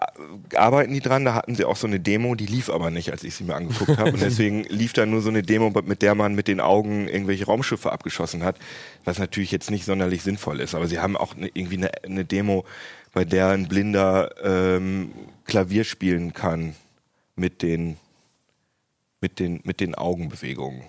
arbeiten die dran, da hatten sie auch so eine Demo, die lief aber nicht, als ich sie mir angeguckt habe. Und deswegen lief da nur so eine Demo, mit der man mit den Augen irgendwelche Raumschiffe abgeschossen hat, was natürlich jetzt nicht sonderlich sinnvoll ist. Aber sie haben auch ne, irgendwie eine, eine, Demo, bei der ein Blinder ähm, Klavier spielen kann mit den, mit den, mit den Augenbewegungen.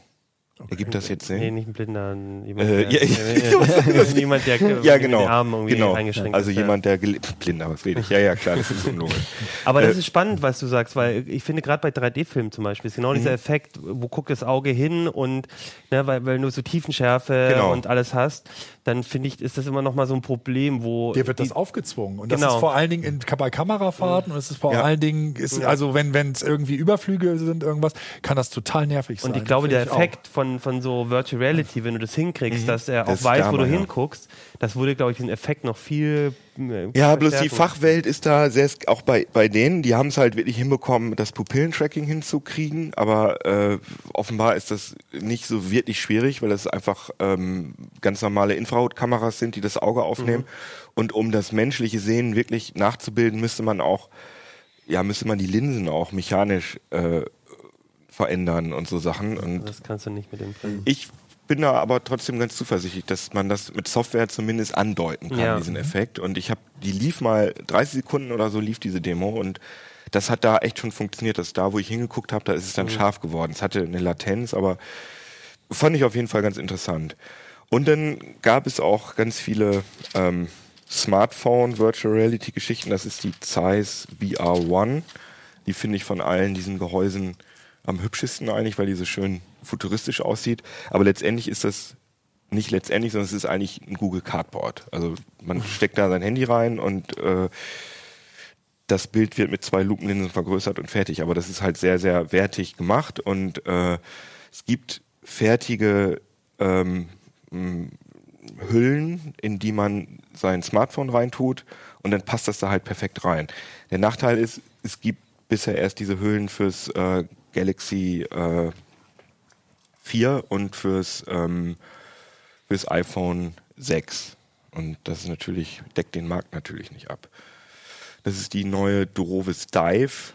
Okay. Ergibt das jetzt Sinn? Nee, nicht ein Blinder, jemand, äh, der, ja, jemand, der ja, genau, den Arm irgendwie genau. eingeschränkt also ist. Also jemand, der blinder, was rede ich? Ja, ja, klar, das ist unlogisch. Aber das äh, ist spannend, was du sagst, weil ich finde gerade bei 3D-Filmen zum Beispiel ist genau dieser mhm. Effekt, wo guckt das Auge hin und ne, weil, weil du so Tiefenschärfe genau. und alles hast, dann finde ich, ist das immer noch mal so ein Problem, wo dir wird das aufgezwungen und das genau. ist vor allen Dingen in, bei Kamerafahrten mhm. und es ist vor ja. allen Dingen ist also wenn wenn es irgendwie Überflüge sind irgendwas, kann das total nervig sein. Und ich glaube, der Effekt von von, von so Virtual Reality, wenn du das hinkriegst, mhm. dass er auch weiß, wo du hinguckst, das würde, glaube ich, den Effekt noch viel. Äh, ja, bloß die Fachwelt ist da sehr, auch bei, bei denen, die haben es halt wirklich hinbekommen, das Pupillentracking hinzukriegen, aber äh, offenbar ist das nicht so wirklich schwierig, weil das einfach ähm, ganz normale Infrarotkameras sind, die das Auge aufnehmen. Mhm. Und um das menschliche Sehen wirklich nachzubilden, müsste man auch, ja, müsste man die Linsen auch mechanisch äh, verändern und so Sachen. Und das kannst du nicht mit dem Film. Ich bin da aber trotzdem ganz zuversichtlich, dass man das mit Software zumindest andeuten kann, ja. diesen Effekt. Und ich habe, die lief mal 30 Sekunden oder so lief diese Demo und das hat da echt schon funktioniert. dass da, wo ich hingeguckt habe, da ist es dann mhm. scharf geworden. Es hatte eine Latenz, aber fand ich auf jeden Fall ganz interessant. Und dann gab es auch ganz viele ähm, Smartphone Virtual Reality Geschichten. Das ist die Zeiss VR One. Die finde ich von allen diesen Gehäusen am hübschesten eigentlich, weil die so schön futuristisch aussieht. Aber letztendlich ist das nicht letztendlich, sondern es ist eigentlich ein Google Cardboard. Also man steckt da sein Handy rein und äh, das Bild wird mit zwei Lupenlinsen vergrößert und fertig. Aber das ist halt sehr, sehr wertig gemacht und äh, es gibt fertige ähm, Hüllen, in die man sein Smartphone reintut und dann passt das da halt perfekt rein. Der Nachteil ist, es gibt bisher erst diese Hüllen fürs äh, Galaxy äh, 4 und fürs, ähm, fürs iPhone 6. Und das ist natürlich, deckt den Markt natürlich nicht ab. Das ist die neue Durovis Dive.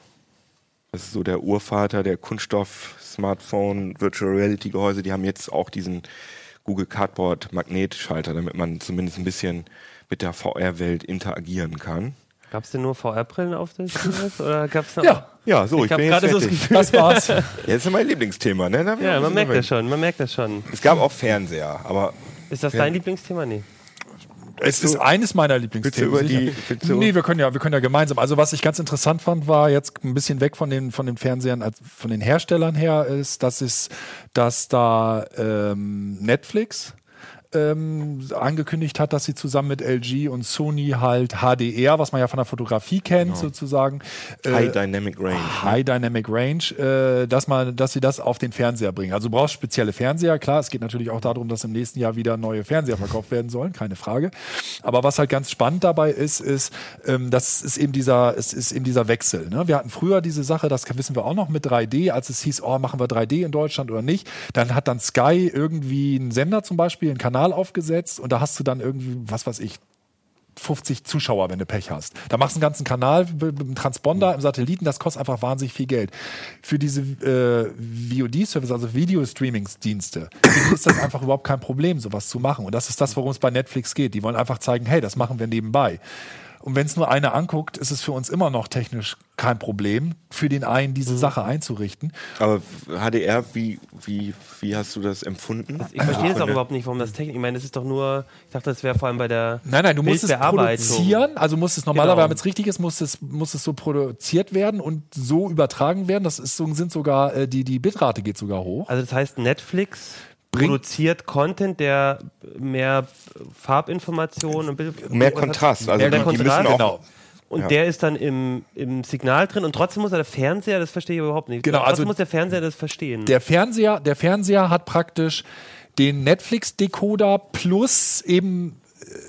Das ist so der Urvater der Kunststoff-Smartphone, Virtual Reality-Gehäuse. Die haben jetzt auch diesen Google Cardboard Magnetschalter, damit man zumindest ein bisschen mit der VR-Welt interagieren kann. Gab es denn nur VR-Brillen auf der CES? Oder gab's noch? Ja, ja, so, ich, ich bin jetzt fertig. So das, Gefühl, das war's. ja, das ist mein Lieblingsthema, ne? Ja, man merkt das schon, man merkt das schon. Es gab auch Fernseher, aber... Ist das dein Lieblingsthema? Nee. Es ist eines meiner Lieblingsthemen. Die- nee, wir können ja, wir können ja gemeinsam. Also was ich ganz interessant fand, war jetzt ein bisschen weg von den von den Fernsehern, von den Herstellern her, ist, dass es, dass da ähm, Netflix ähm, angekündigt hat, dass sie zusammen mit LG und Sony halt HDR, was man ja von der Fotografie kennt, sozusagen, äh, High Dynamic Range. High Dynamic Range, äh, dass man, dass sie das auf den Fernseher bringen. Also du brauchst spezielle Fernseher. Klar, es geht natürlich auch darum, dass im nächsten Jahr wieder neue Fernseher verkauft werden sollen, keine Frage. Aber was halt ganz spannend dabei ist, ist, ähm, das ist eben dieser, es ist eben dieser Wechsel. Ne? Wir hatten früher diese Sache, das wissen wir auch noch mit 3D, als es hieß, oh, machen wir 3D in Deutschland oder nicht. Dann hat dann Sky irgendwie einen Sender zum Beispiel, einen Kanal aufgesetzt und da hast du dann irgendwie, was weiß ich, 50 Zuschauer, wenn du Pech hast. Da machst du einen ganzen Kanal mit einem Transponder im Satelliten, das kostet einfach wahnsinnig viel Geld. Für diese äh, VOD-Service, also Video-Streaming-Dienste, ist das einfach überhaupt kein Problem, sowas zu machen. Und das ist das, worum es bei Netflix geht. Die wollen einfach zeigen, hey, das machen wir nebenbei. Und wenn es nur einer anguckt, ist es für uns immer noch technisch kein Problem, für den einen diese Sache einzurichten. Aber HDR, wie, wie, wie hast du das empfunden? Ich verstehe das Von auch überhaupt nicht, warum das Technik. Ich meine, das ist doch nur. Ich dachte, das wäre vor allem bei der. Nein, nein, du musst es produzieren, also muss es normalerweise, Genau. wenn es richtig ist, muss es, muss es so produziert werden und so übertragen werden. Das ist so, sind sogar, äh, die, die Bitrate geht sogar hoch. Also das heißt, Netflix produziert Content, der mehr Farbinformationen und Bild Mehr Kontrast. Also mehr die, die Kontrast, müssen auch, genau. Und Ja. der ist dann im, im Signal drin und trotzdem muss er der Fernseher, das verstehe ich überhaupt nicht. Genau, trotzdem also muss der Fernseher das verstehen. Der Fernseher, der Fernseher hat praktisch den Netflix-Decoder plus eben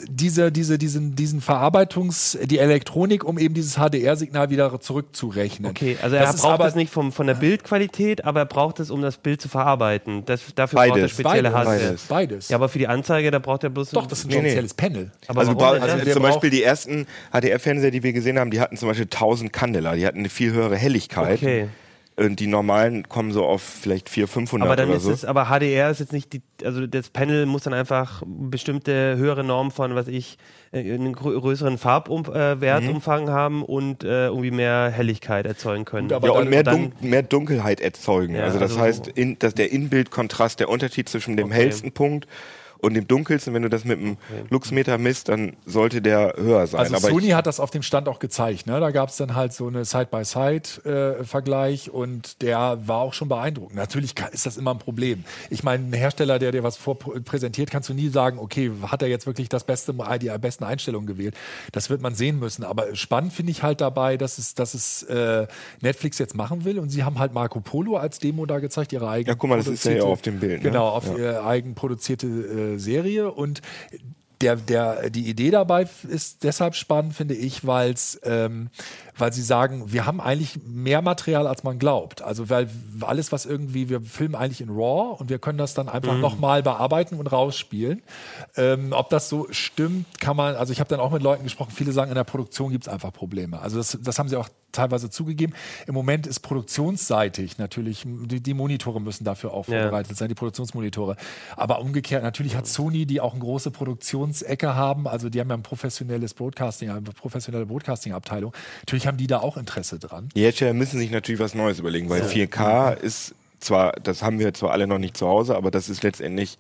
diese, diese, diesen, diesen Verarbeitungs-, die Elektronik, um eben dieses HDR-Signal wieder zurückzurechnen. okay, also er Das braucht aber- es nicht vom, von der Bildqualität, aber er braucht es, um das Bild zu verarbeiten. Das, dafür braucht er Beides. spezielle Beides. Hardware. Beides. Beides. Ja, aber für die Anzeige, da braucht er bloß Doch, das ist ein Nee, nee. spezielles Panel. aber also, denn also zum Beispiel die ersten HDR-Fernseher, die wir gesehen haben, die hatten zum Beispiel 1000 Candela. Die hatten eine viel höhere Helligkeit. Okay. Und die normalen kommen so auf vielleicht 400, 500 Aber dann oder ist so. es, aber HDR ist jetzt nicht die, also das Panel muss dann einfach bestimmte höhere Normen von, was ich, äh, einen grö- größeren Farbwertumfang äh, Wertumfang haben und äh, irgendwie mehr Helligkeit erzeugen können. Ja, dann- und mehr, dann- Dun mehr Dunkelheit erzeugen. Ja, also das also heißt, in, dass der Inbildkontrast, der Unterschied zwischen dem Okay. hellsten Punkt und dem dunkelsten, wenn du das mit einem Luxmeter misst, dann sollte der höher sein. Also Aber Sony hat das auf dem Stand auch gezeigt. Ne? Da gab es dann halt so eine Side-by-Side-Vergleich und der war auch schon beeindruckend. Natürlich ist das immer ein Problem. Ich meine, ein Hersteller, der dir was vorpräsentiert, kannst du nie sagen, okay, hat er jetzt wirklich das beste, die besten Einstellungen gewählt. Das wird man sehen müssen. Aber spannend finde ich halt dabei, dass es, dass es äh, Netflix jetzt machen will und sie haben halt Marco Polo als Demo da gezeigt, ihre eigene Ja, guck mal, das ist ja auf dem Bild, ne? Genau, auf ihre eigenproduzierte äh, Serie und der, der, die Idee dabei ist deshalb spannend, finde ich, weil's, ähm, weil sie sagen, wir haben eigentlich mehr Material, als man glaubt. Also weil alles, was irgendwie, wir filmen eigentlich in RAW und wir können das dann einfach Mhm. nochmal bearbeiten und rausspielen. Ähm, ob das so stimmt, kann man, also ich habe dann auch mit Leuten gesprochen, viele sagen, in der Produktion gibt es einfach Probleme. Also das, das haben sie auch teilweise zugegeben. Im Moment ist produktionsseitig natürlich, die, die Monitore müssen dafür auch Ja. vorbereitet sein, die Produktionsmonitore. Aber umgekehrt, natürlich hat Sony, die auch eine große Produktionsecke haben, also die haben ja ein professionelles Broadcasting, eine professionelle Broadcasting-Abteilung. Natürlich haben die da auch Interesse dran. die Hersteller müssen sich natürlich was Neues überlegen, weil 4K ist zwar, das haben wir zwar alle noch nicht zu Hause, aber das ist letztendlich,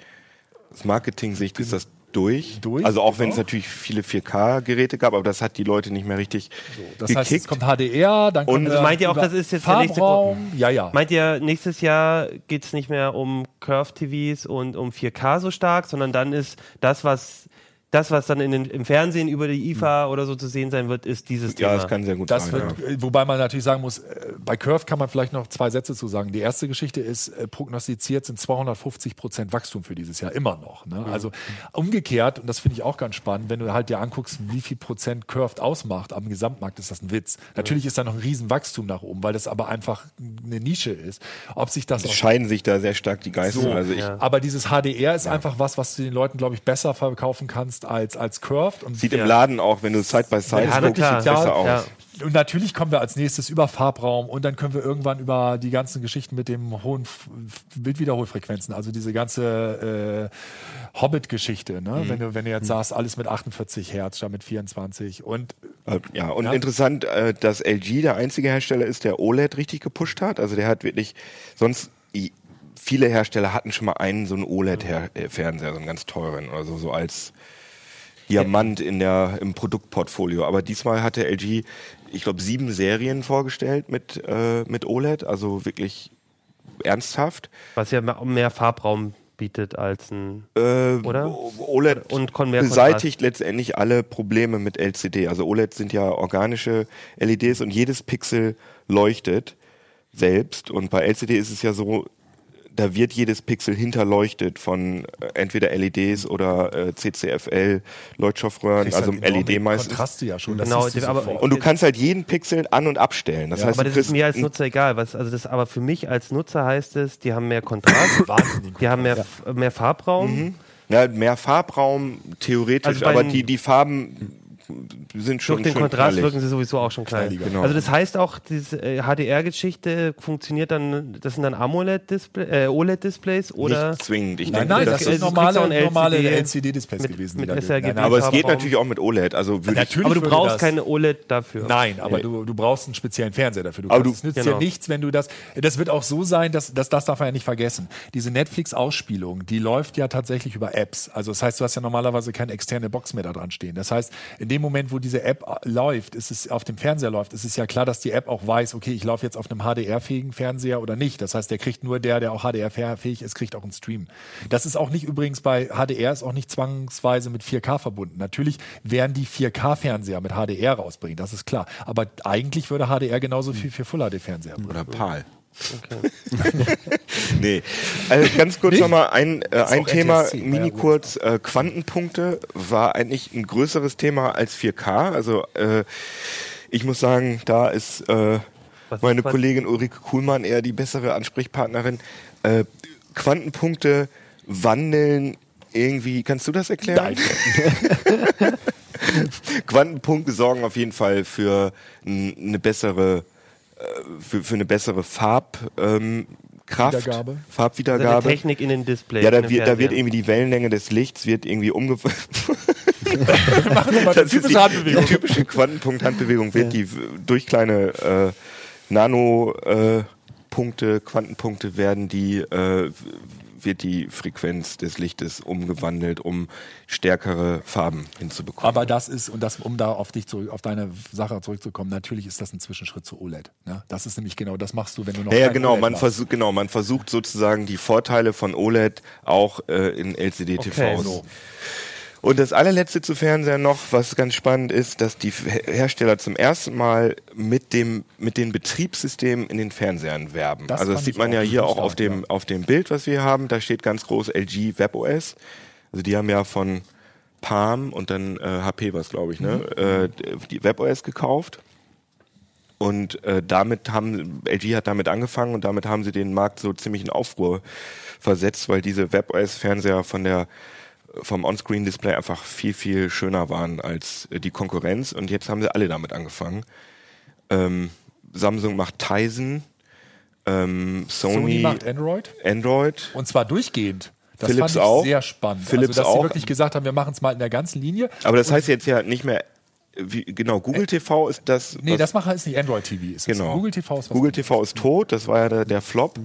aus Marketing-Sicht ist das durch. Durch, Also auch wenn es genau. natürlich viele 4K-Geräte gab, aber das hat die Leute nicht mehr richtig Das gekickt. heißt, es kommt HDR, dann kommt Und- Also meint ihr auch, das ist jetzt der nächste Farbraum? Ja, ja. Meint ihr, nächstes Jahr geht es nicht mehr um Curve-TVs und um 4K so stark, sondern dann ist das, was das, was dann in den, im Fernsehen über die IFA oder so zu sehen sein wird, ist dieses ja, Thema. das kann sehr gut Das sein. wird, ja. äh, wobei man natürlich sagen muss, äh, bei Curve kann man vielleicht noch zwei Sätze zu sagen. Die erste Geschichte ist, äh, prognostiziert sind 250 Prozent Wachstum für dieses Jahr immer noch. Ne? Also umgekehrt, und das finde ich auch ganz spannend, wenn du halt dir anguckst, wie viel Prozent Curved ausmacht am Gesamtmarkt, ist das ein Witz. Natürlich ist da noch ein Riesenwachstum nach oben, weil das aber einfach eine Nische ist. Ob sich das auch scheiden sich da sehr stark die Geister. So, also ich, ja. aber dieses HDR ist einfach was, was du den Leuten, glaube ich, besser verkaufen kannst als, als Curved. Und Sieht Ja. im Laden auch, wenn du Side by Side Ja, guckst, sieht besser Ja, aus. ja. Und natürlich kommen wir als nächstes über Farbraum und dann können wir irgendwann über die ganzen Geschichten mit dem hohen Bildwiederholfrequenzen, also diese ganze äh, Hobbit-Geschichte, ne? wenn, du, wenn du jetzt sagst, alles mit 48 Hertz, statt mit 24 und Äh, Ja, und Ja. interessant, äh, dass LG der einzige Hersteller ist, der OLED richtig gepusht hat. Also der hat wirklich, sonst viele Hersteller hatten schon mal einen so einen OLED-Fernseher, so einen ganz teuren oder so, so als Diamant in der, im Produktportfolio. Aber diesmal hatte LG, ich glaube, sieben Serien vorgestellt mit, äh, mit OLED, also wirklich ernsthaft. Was ja mehr- Farbraum bietet als ein. Äh, Oder? OLED Und mehr beseitigt letztendlich alle Probleme mit LCD. Also OLED sind ja organische LEDs und jedes Pixel leuchtet selbst. Und bei LCD ist es ja so, da wird jedes Pixel hinterleuchtet von äh, entweder LEDs oder äh, CCFL Leuchtstoffröhren, also halt LED meistens. Kontraste ja schon. Das Genau, du aber-. Und du kannst halt jeden Pixel an- und abstellen. Das heißt, Aber das ist mir als Nutzer egal. Was, also das, aber für mich als Nutzer heißt es, die haben mehr Kontrast, die haben mehr, F- mehr Farbraum. ja, mehr Farbraum theoretisch, Also aber die, die Farben sind schon Durch den Kontrast knallig. wirken sie sowieso auch schon klein. Genau. Also das heißt auch, diese äh, HDR-Geschichte funktioniert dann, das sind dann AMOLED-Display, äh, OLED-Displays oder Nicht zwingend. Ich Nein, denke, nein, das das sind ist- normale, ein normale LCD LCD-Displays gewesen. mit gewesen. aber es geht natürlich auch mit OLED. Also Natürlich aber du brauchst keine OLED dafür. Nein, aber Ja. du, du brauchst einen speziellen Fernseher dafür. Du Aber kannst, du- es nützt Genau. dir nichts, wenn du das. Das wird auch so sein, dass, dass das darf man ja nicht vergessen. Diese Netflix-Ausspielung, die läuft ja tatsächlich über Apps. Also das heißt, du hast ja normalerweise keine externe Box mehr da dran stehen. Das heißt, in dem Moment, wo diese App äh, läuft, ist es auf dem Fernseher läuft, ist es ja klar, dass die App auch weiß, okay, ich laufe jetzt auf einem HDR-fähigen Fernseher oder nicht. Das heißt, der kriegt nur der, der auch HDR-fähig ist, kriegt auch einen Stream. Das ist auch nicht übrigens bei HDR ist auch nicht zwangsweise mit 4K verbunden. Natürlich werden die 4K-Fernseher mit HDR rausbringen, das ist klar. Aber eigentlich würde HDR genauso viel für Full HD-Fernseher bringen. oder PAL. nee. Also ganz kurz nochmal ein, äh, ein Thema, NTSC, mini kurz. Äh, Quantenpunkte war eigentlich ein größeres Thema als 4K. Also äh, ich muss sagen, da ist äh, meine Kollegin Ulrike Kuhlmann eher die bessere Ansprechpartnerin. Äh, Quantenpunkte wandeln irgendwie, kannst du das erklären? Quantenpunkte sorgen auf jeden Fall für eine bessere, für, für eine bessere Farbkraft, ähm, Kraft, Wiedergabe. Also Farbwiedergabe. Technik in den Displays. Ja, da wird, da wird irgendwie die Wellenlänge des Lichts wird irgendwie umge Machen wir mal Das ist typische die, Handbewegung. Die typische Quantenpunkt-Handbewegung wird die w- durch kleine äh, Nano-Punkte, äh, Punkte, Quantenpunkte werden die äh, wird die Frequenz des Lichtes umgewandelt, um stärkere Farben hinzubekommen. Aber das ist, und das, um da auf dich zurück, auf deine Sache zurückzukommen, natürlich ist das ein Zwischenschritt zu OLED. Ne? Das ist nämlich genau, das machst du, wenn du noch Ja, genau, OLED man hast. versucht, genau, man versucht sozusagen die Vorteile von OLED auch äh, in LCD-TVs. Okay. So. Und das allerletzte zu Fernsehen noch, was ganz spannend ist, dass die Her- Hersteller zum ersten Mal mit dem mit den Betriebssystemen in den Fernsehern werben. Das also das sieht man ja hier auch auf dem ja. auf dem Bild, was wir haben. Da steht ganz groß LG WebOS. Also die haben ja von Palm und dann äh, HP was glaube ich, ne? Mhm. Äh, die WebOS gekauft. Und äh, damit haben, LG hat damit angefangen und damit haben sie den Markt so ziemlich in Aufruhr versetzt, weil diese WebOS-Fernseher von der vom On-Screen-Display einfach viel, viel schöner waren als äh, die Konkurrenz. Und jetzt haben sie alle damit angefangen. Ähm, Samsung macht Tizen, ähm, Sony, Sony macht Android Android. und zwar durchgehend. Das Philips fand ich auch. sehr spannend. Philips also, dass auch. sie wirklich gesagt haben, wir machen es mal in der ganzen Linie. Aber das heißt jetzt ja nicht mehr, wie, genau, Google TV ist das. Nee, das machen ist nicht Android TV. Ist. Genau. Google TV ist was Google. TV ist tot, das war ja der, der Flop.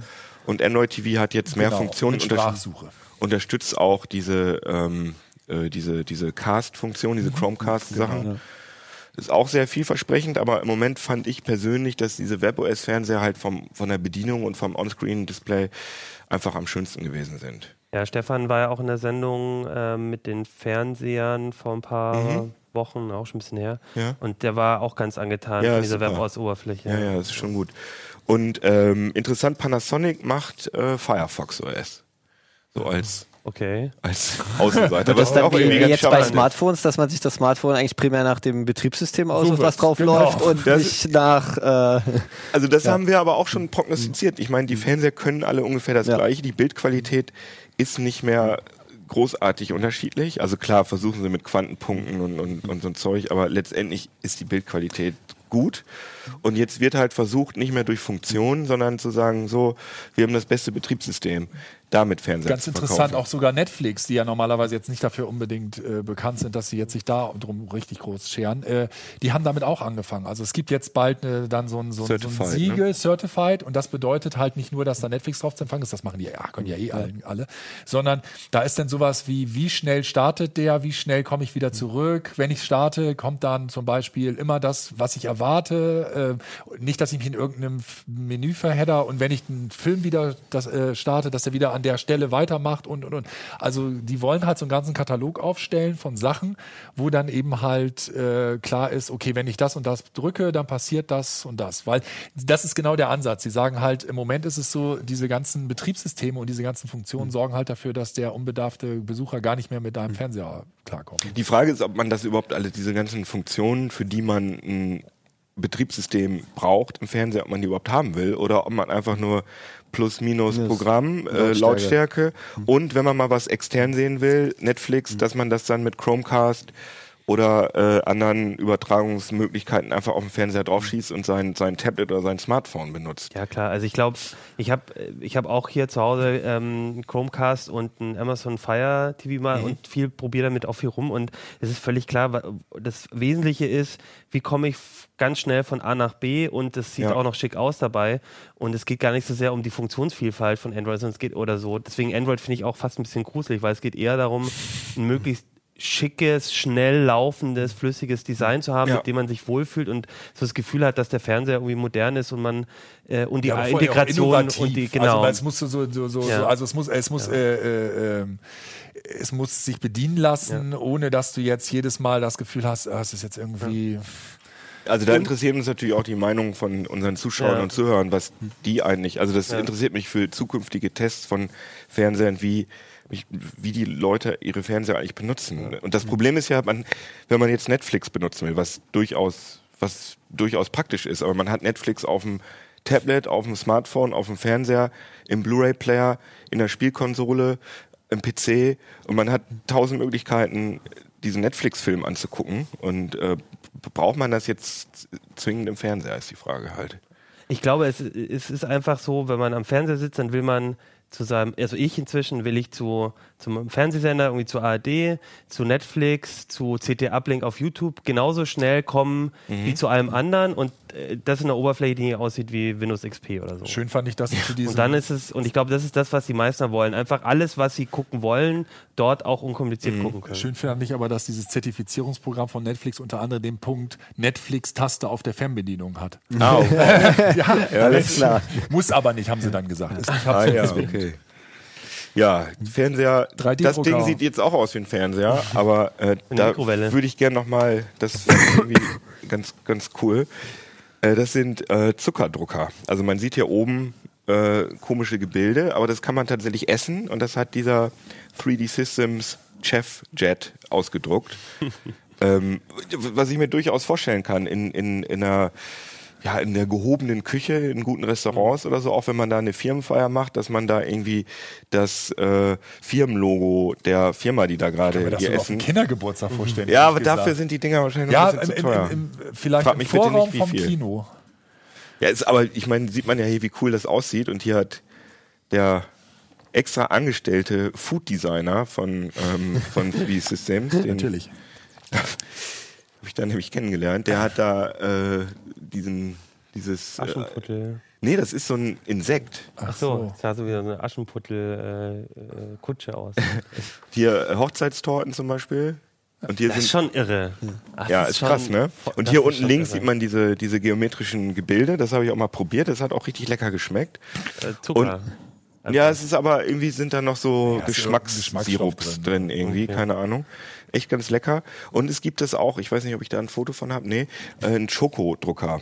Und Android TV hat jetzt mehr Genau, Funktionen. mit unterst- Sprachsuche. Unterstützt auch diese, ähm, äh, diese, diese Cast-Funktion, Mhm. diese Chromecast-Sachen. Ist auch sehr vielversprechend, aber im Moment fand ich persönlich, dass diese WebOS-Fernseher halt vom, von der Bedienung und vom On-Screen-Display einfach am schönsten gewesen sind. Ja, Stefan war ja auch in der Sendung ähm, mit den Fernsehern vor ein paar Wochen, auch schon ein bisschen her. Mhm. Ja. Und der war auch ganz angetan Ja, von dieser. WebOS-Oberfläche. Ja, ja, das ist schon gut. Und ähm, interessant, Panasonic macht äh, Firefox OS. So als, Okay. als Außenseiter. Das was dann auch wie, irgendwie jetzt bei ist. Smartphones, dass man sich das Smartphone eigentlich primär nach dem Betriebssystem aussucht, was drauf genau. läuft und Das nicht nach äh, Also das haben wir aber auch schon prognostiziert. Ich meine, die Fernseher können alle ungefähr das Ja. gleiche. Die Bildqualität ist nicht mehr großartig unterschiedlich. Also klar, versuchen sie mit Quantenpunkten und, und, und so ein Zeug, aber letztendlich ist die Bildqualität gut. Und jetzt wird halt versucht, nicht mehr durch Funktionen, sondern zu sagen, so, wir haben das beste Betriebssystem. damit Fernseher Ganz interessant auch sogar Netflix, die ja normalerweise jetzt nicht dafür unbedingt äh, bekannt sind, dass sie jetzt sich da drum richtig groß scheren. Äh, die haben damit auch angefangen. Also es gibt jetzt bald äh, dann so ein, so, ein- so ein Certified, Siegel, Certified, und das bedeutet halt nicht nur, dass da Netflix drauf zu empfangen ist, das machen die ja, können ja eh alle, alle, sondern da ist dann sowas wie, wie schnell startet der, wie schnell komme ich wieder zurück. Wenn ich starte, kommt dann zum Beispiel immer das, was ich erwarte. Äh, nicht, dass ich mich in irgendeinem Menü verhedder und wenn ich einen Film wieder das, äh, starte, dass er wieder an der Stelle weitermacht und und und. Also die wollen halt so einen ganzen Katalog aufstellen von Sachen, wo dann eben halt äh, klar ist, okay, wenn ich das und das drücke, dann passiert das und das. Weil das ist genau der Ansatz. Sie sagen halt, im Moment ist es so, diese ganzen Betriebssysteme und diese ganzen Funktionen sorgen halt dafür, dass der unbedarfte Besucher gar nicht mehr mit deinem Fernseher klarkommt. Die Frage ist, ob man das überhaupt alle, diese ganzen Funktionen, für die man ein Betriebssystem braucht im Fernseher, ob man die überhaupt haben will oder ob man einfach nur plus minus Programm, äh, Lautstärke. Lautstärke. Und wenn man mal was extern sehen will, Netflix, dass man das dann mit Chromecast oder äh, anderen Übertragungsmöglichkeiten einfach auf den Fernseher draufschießt und sein, sein Tablet oder sein Smartphone benutzt. Ja klar, also ich glaube, ich habe ich hab auch hier zu Hause ähm, einen Chromecast und ein Amazon Fire TV mal und viel probiere damit auch viel rum und es ist völlig klar, das Wesentliche ist, wie komme ich ganz schnell von A nach B und es sieht Ja. auch noch schick aus dabei und es geht gar nicht so sehr um die Funktionsvielfalt von Android, sondern es geht oder so. Deswegen Android finde ich auch fast ein bisschen gruselig, weil es geht eher darum, ein möglichst schickes, schnell laufendes, flüssiges Design zu haben, Ja. mit dem man sich wohlfühlt und so das Gefühl hat, dass der Fernseher irgendwie modern ist und man äh, und die Ja, Integration und die Also, genau. weil es muss so, so, so, Ja. so also es muss, es muss, äh, äh, ähm, es muss sich bedienen lassen, ohne dass du jetzt jedes Mal das Gefühl hast, ah, es ist jetzt irgendwie. Also da interessiert uns natürlich auch die Meinung von unseren Zuschauern Ja. und Zuhörern, was die eigentlich, also das interessiert mich für zukünftige Tests von Fernsehern, wie wie die Leute ihre Fernseher eigentlich benutzen. Und das Problem ist ja, man, wenn man jetzt Netflix benutzen will, was durchaus, was durchaus praktisch ist, aber man hat Netflix auf dem Tablet, auf dem Smartphone, auf dem Fernseher, im Blu-ray-Player, in der Spielkonsole, im PC und man hat tausend Möglichkeiten, diesen Netflix-Film anzugucken. Und äh, braucht man das jetzt zwingend im Fernseher, ist die Frage halt. Ich glaube, es, es ist einfach so, wenn man am Fernseher sitzt, dann will man zu seinem, also ich inzwischen will ich zu zum Fernsehsender, irgendwie zu ARD, zu Netflix, zu CT Uplink auf YouTube genauso schnell kommen wie zu allem anderen und äh, das in der Oberfläche, die aussieht wie Windows XP oder so. Schön fand ich das zu diesem. Und dann ist es, und ich glaube, das ist das, was die meisten wollen. Einfach alles, was sie gucken wollen, dort auch unkompliziert gucken können. Schön fand ich aber, dass dieses Zertifizierungsprogramm von Netflix unter anderem den Punkt Netflix-Taste auf der Fernbedienung hat. Ah, ja, Alles klar. Muss aber nicht, haben sie dann gesagt. Ich hab's ah ja, okay. Ja, Fernseher, 3D das. Ding sieht jetzt auch aus wie ein Fernseher, aber äh, da würde ich gerne nochmal, das ist irgendwie ganz, ganz cool. Äh, das sind äh, Zuckerdrucker. Also man sieht hier oben äh, komische Gebilde, aber das kann man tatsächlich essen und das hat dieser 3D Systems Chef Jet ausgedruckt. ähm, was ich mir durchaus vorstellen kann in, in, in einer ja, in der gehobenen Küche, in guten Restaurants oder so, auch wenn man da eine Firmenfeier macht, dass man da irgendwie das äh, Firmenlogo der Firma, die da gerade ihr sogar auf einen essen. Kindergeburtstag vorstellen. Ja, aber ehrlich dafür gesagt. sind die Dinger wahrscheinlich ja, noch ein im, bisschen zu im, teuer. im, im, vielleicht Frag im mich bitte nicht, Vorraum wie vom viel. Kino. Ja, ist, aber ich meine, sieht man ja hier, wie cool das aussieht. Und hier hat der extra angestellte Food Designer von, ähm, von 3D Systems, den Natürlich. habe ich da nämlich kennengelernt, der hat da äh, diesen, dieses. Äh, Aschenputtel. nee, das ist so ein Insekt. Ach so, es sah so wie so eine Aschenputtel-Kutsche aus. Hier äh, Hochzeitstorten zum Beispiel. Und hier Das ist sind. schon irre. Ach, Ja, das ist schon- krass, ne? Und das hier ist unten links irre. sieht man diese, diese geometrischen Gebilde. Das habe ich auch mal probiert. Das hat auch richtig lecker geschmeckt. äh, Zucker. Ja, es ist aber irgendwie sind da noch so Ja, ist Geschmackssirups drin, drin, irgendwie, keine Ahnung. Echt ganz lecker. Und es gibt es auch, ich weiß nicht, ob ich da ein Foto von habe, nee, äh, einen Schokodrucker.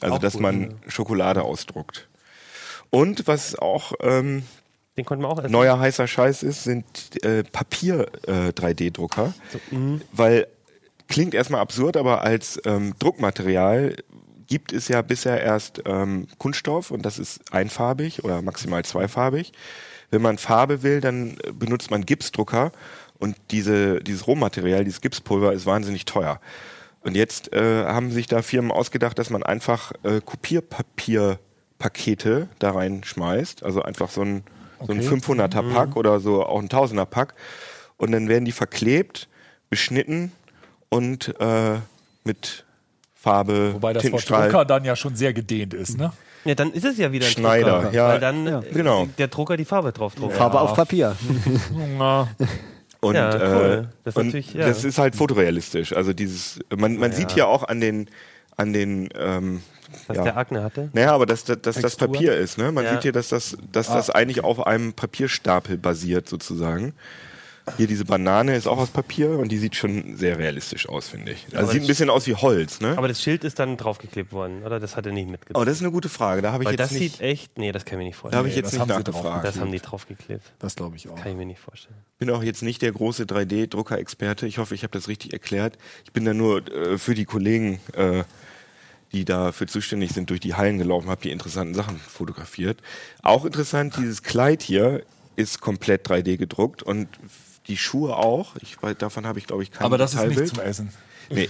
Also, Auch dass gut, man Schokolade ausdruckt. Und was auch ähm, Den konnten wir auch essen. neuer heißer Scheiß ist, sind äh, Papier-3D-Drucker. mhm. Weil klingt erstmal absurd, aber als ähm, Druckmaterial gibt es ja bisher erst ähm, Kunststoff und das ist einfarbig oder maximal zweifarbig. Wenn man Farbe will, dann äh, benutzt man Gipsdrucker und diese, dieses Rohmaterial, dieses Gipspulver ist wahnsinnig teuer. Und jetzt äh, haben sich da Firmen ausgedacht, dass man einfach äh, Kopierpapierpakete da reinschmeißt, also einfach so ein So ein Okay. 500er Pack oder so auch ein 1000er Pack. Und dann werden die verklebt, beschnitten und äh, mit Farbe, Wobei das Wort. Drucker dann ja schon sehr gedehnt ist, ne? Ja, dann ist es ja wieder ein Schneider, Drucker, ja. weil dann äh, Genau. der Drucker die Farbe drauf druckt. Farbe auf Papier. Und, Ja, cool. äh, Das ist und natürlich, ja. das ist halt fotorealistisch. Also dieses, man, man sieht hier auch an den, an den, ähm, Was ja. der Akne hatte. Naja, aber dass, dass, dass das. Papier ist, ne? Man Ja. sieht hier, dass das, dass das eigentlich auf einem Papierstapel basiert, sozusagen. Hier diese Banane ist auch aus Papier und die sieht schon sehr realistisch aus, finde ich. Also Aber sieht ein das- bisschen aus wie Holz, ne? Aber das Schild ist dann draufgeklebt worden, oder? Das hat er nicht mitgebracht. Oh, das ist eine gute Frage. Da habe ich Weil jetzt das nicht, sieht echt, nee, das kann ich mir nicht da vorstellen. habe ich Nee, jetzt das nicht nachgefragt. das haben die draufgeklebt. Das glaube ich auch. Kann ich mir nicht vorstellen. bin auch jetzt nicht der große 3D-Drucker-Experte. Ich hoffe, ich habe das richtig erklärt. Ich bin da nur äh, für die Kollegen, äh, die dafür zuständig sind, durch die Hallen gelaufen, habe hier interessanten Sachen fotografiert. Auch interessant, dieses Kleid hier ist komplett 3D gedruckt und die Schuhe auch. Ich, weiß, davon habe ich, glaube ich, kein Aber das ist nicht zum Essen. Nee.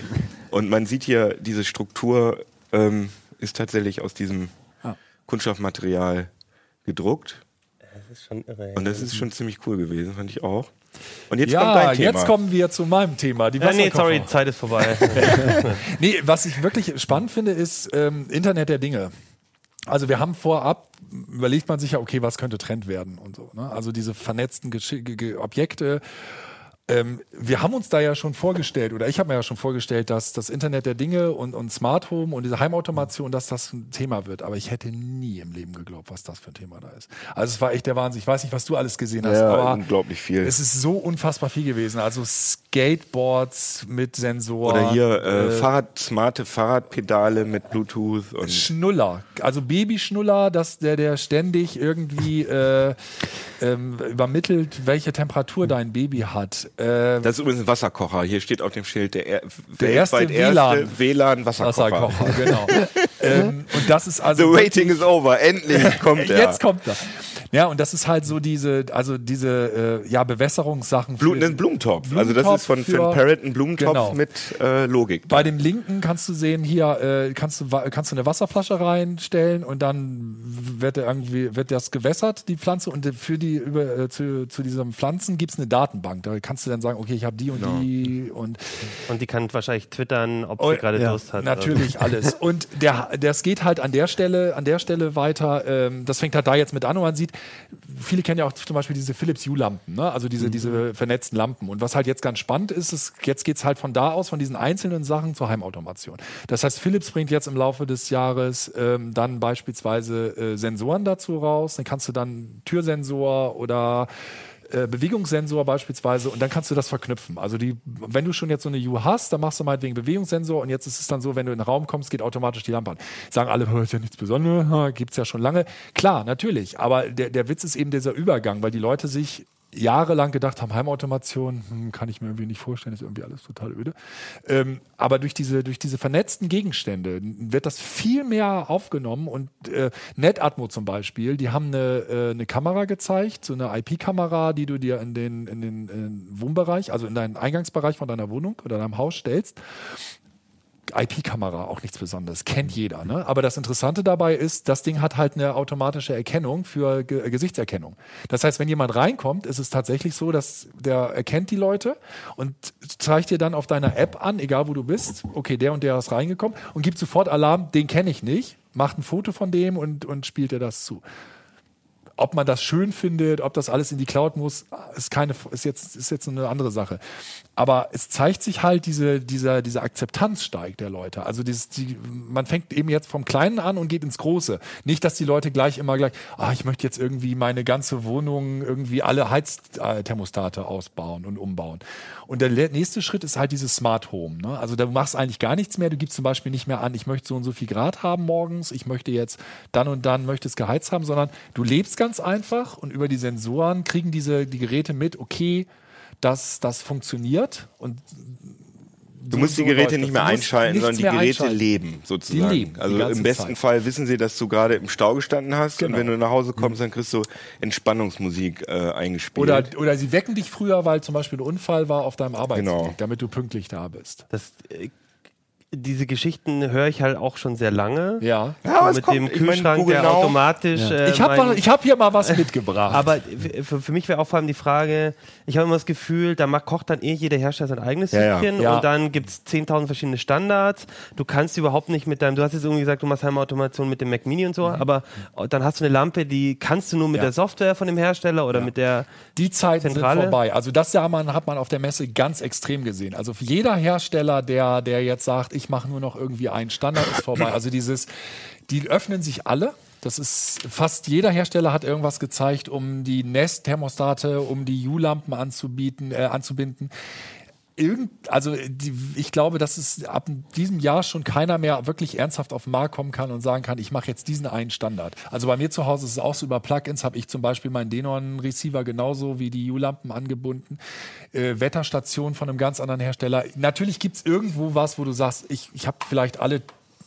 Und man sieht hier, diese Struktur ähm, ist tatsächlich aus diesem Ah. Kunststoffmaterial gedruckt. Das ist schon irre. Und das ist schon ziemlich cool gewesen, fand ich auch. Und jetzt kommt ja, dein Thema. jetzt kommen wir zu meinem Thema. Die Ja, nee, Wasserkocher. sorry, Zeit ist vorbei. Nee, was ich wirklich spannend finde, ist ähm, Internet der Dinge. Also wir haben vorab, überlegt man sich ja, okay, was könnte Trend werden und so. Ne? Also diese vernetzten Geschi Ge- Ge- Objekte. Ähm, wir haben uns da ja schon vorgestellt, oder ich habe mir ja schon vorgestellt, dass das Internet der Dinge und, und Smart Home und diese Heimautomation, dass das ein Thema wird. Aber ich hätte nie im Leben geglaubt, was das für ein Thema da ist. Also es war echt der Wahnsinn. Ich weiß nicht, was du alles gesehen hast, Ja, aber unglaublich viel. es ist so unfassbar viel gewesen. Also Skateboards mit Sensoren. Oder hier äh, Fahrrad, smarte Fahrradpedale mit Bluetooth und Schnuller, also Babyschnuller, dass der, der ständig irgendwie äh, ähm, übermittelt, welche Temperatur dein Baby hat. Äh, das ist übrigens ein Wasserkocher. Hier steht auf dem Schild der, er Der erste erste WLAN Wasserkocher. Wasserkocher, genau. ähm, und das ist The also. waiting is over. Endlich kommt er. Jetzt kommt er. Ja, und das ist halt so diese, also diese äh, ja, Bewässerungssachen. für- Blu ein Blumentopf. Also das ist von, Blumentopf von für- Parrot ein Blumentopf Genau. mit äh, Logik. Bei dem linken kannst du sehen, hier äh, kannst, du, wa- kannst du eine Wasserflasche reinstellen und dann wird, der irgendwie, wird das gewässert, die Pflanze. Und für die, über, äh, zu, zu diesen Pflanzen gibt es eine Datenbank. Da kannst du dann sagen, okay, ich habe die und die und Und die kann wahrscheinlich twittern, ob Oh, sie gerade ja, Durst hat. Natürlich alles. Und der, das geht halt an der Stelle, an der Stelle weiter. Ähm, das fängt halt da jetzt mit an und man sieht, viele kennen ja auch zum Beispiel diese Philips Hue-Lampen, ne? also diese, diese vernetzten Lampen. Und was halt jetzt ganz spannend ist, ist jetzt geht's halt von da aus, von diesen einzelnen Sachen zur Heimautomation. Das heißt, Philips bringt jetzt im Laufe des Jahres ähm, dann beispielsweise äh, Sensoren dazu raus. Dann kannst du dann Türsensor oder äh, Bewegungssensor beispielsweise und dann kannst du das verknüpfen. Also die, wenn du schon jetzt so eine U hast, dann machst du meinetwegen Bewegungssensor und jetzt ist es dann so, wenn du in den Raum kommst, geht automatisch die Lampe an. Sagen alle, "Hö, ist ja nichts Besonderes, gibt's ja schon lange. Klar, natürlich, aber der, der Witz ist eben dieser Übergang, weil die Leute sich jahrelang gedacht haben, Heimautomation, hm, kann ich mir irgendwie nicht vorstellen, ist irgendwie alles total öde. Ähm, aber durch diese, durch diese vernetzten Gegenstände wird das viel mehr aufgenommen und äh, NetAtmo zum Beispiel, die haben eine, äh, eine Kamera gezeigt, so eine IP-Kamera, die du dir in den, in den in Wohnbereich, also in deinen Eingangsbereich von deiner Wohnung oder deinem Haus stellst. IP-Kamera, auch nichts Besonderes, kennt jeder. Ne? Aber das Interessante dabei ist, das Ding hat halt eine automatische Erkennung für Ge äh, Gesichtserkennung. Das heißt, wenn jemand reinkommt, ist es tatsächlich so, dass der erkennt die Leute und zeigt dir dann auf deiner App an, egal wo du bist, okay, der und der ist reingekommen und gibt sofort Alarm, den kenne ich nicht, macht ein Foto von dem und, und spielt dir das zu. Ob man das schön findet, ob das alles in die Cloud muss, ist keine, ist jetzt, ist jetzt eine andere Sache. Aber es zeigt sich halt, diese, dieser, diese Akzeptanz steigt der Leute. Also dieses, die, man fängt eben jetzt vom Kleinen an und geht ins Große. Nicht, dass die Leute gleich immer gleich, ah, ich möchte jetzt irgendwie meine ganze Wohnung irgendwie alle Heizthermostate ausbauen und umbauen. Und der nächste Schritt ist halt dieses Smart Home. Ne? Also da machst eigentlich gar nichts mehr. Du gibst zum Beispiel nicht mehr an, ich möchte so und so viel Grad haben morgens, ich möchte jetzt dann und dann möchte es geheizt haben, sondern du lebst ganz einfach und über die Sensoren kriegen diese die Geräte mit, okay, dass das funktioniert und Du musst die Geräte nicht mehr einschalten, sondern die Geräte leben sozusagen. Die leben also im besten Zeit. Fall wissen sie, dass du gerade im Stau gestanden hast Genau. und wenn du nach Hause kommst, dann kriegst du Entspannungsmusik äh, eingespielt. Oder, oder sie wecken dich früher, weil zum Beispiel ein Unfall war auf deinem Arbeitsweg, Genau. damit du pünktlich da bist. Das, äh, diese Geschichten höre ich halt auch schon sehr lange. Ja. Ja, aber es mit kommt. dem Ich meine, Kühlschrank, Google der Now- automatisch. Äh, Ich habe mein- hab hier mal was mitgebracht. aber für, für mich wäre auch vor allem die Frage, ich habe immer das Gefühl, da macht, kocht dann eh jeder Hersteller sein eigenes Ja, ja. Süppchen Ja. und dann gibt es 10.000 verschiedene Standards. Du kannst überhaupt nicht mit deinem, du hast jetzt irgendwie gesagt, du machst Heimautomation mit dem Mac Mini und so, aber dann hast du eine Lampe, die kannst du nur mit Mhm. Ja. der Software von dem Hersteller oder mit der Die Zeiten Zentrale? sind vorbei. Also das ja man, hat man auf der Messe ganz extrem gesehen. Also jeder Hersteller, der, der jetzt sagt, ich mache nur noch irgendwie einen Standard, ist vorbei. Also dieses, die öffnen sich alle. Das ist fast jeder Hersteller hat irgendwas gezeigt, um die Nest-Thermostate, um die U-Lampen anzubieten, äh, anzubinden. Irgend, also die, ich glaube, dass es ab diesem Jahr schon keiner mehr wirklich ernsthaft auf den Markt kommen kann und sagen kann, ich mache jetzt diesen einen Standard. Also bei mir zu Hause ist es auch so, über Plugins habe ich zum Beispiel meinen Denon-Receiver genauso wie die U-Lampen angebunden. Äh, Wetterstation von einem ganz anderen Hersteller. Natürlich gibt es irgendwo was, wo du sagst, ich, ich habe vielleicht alle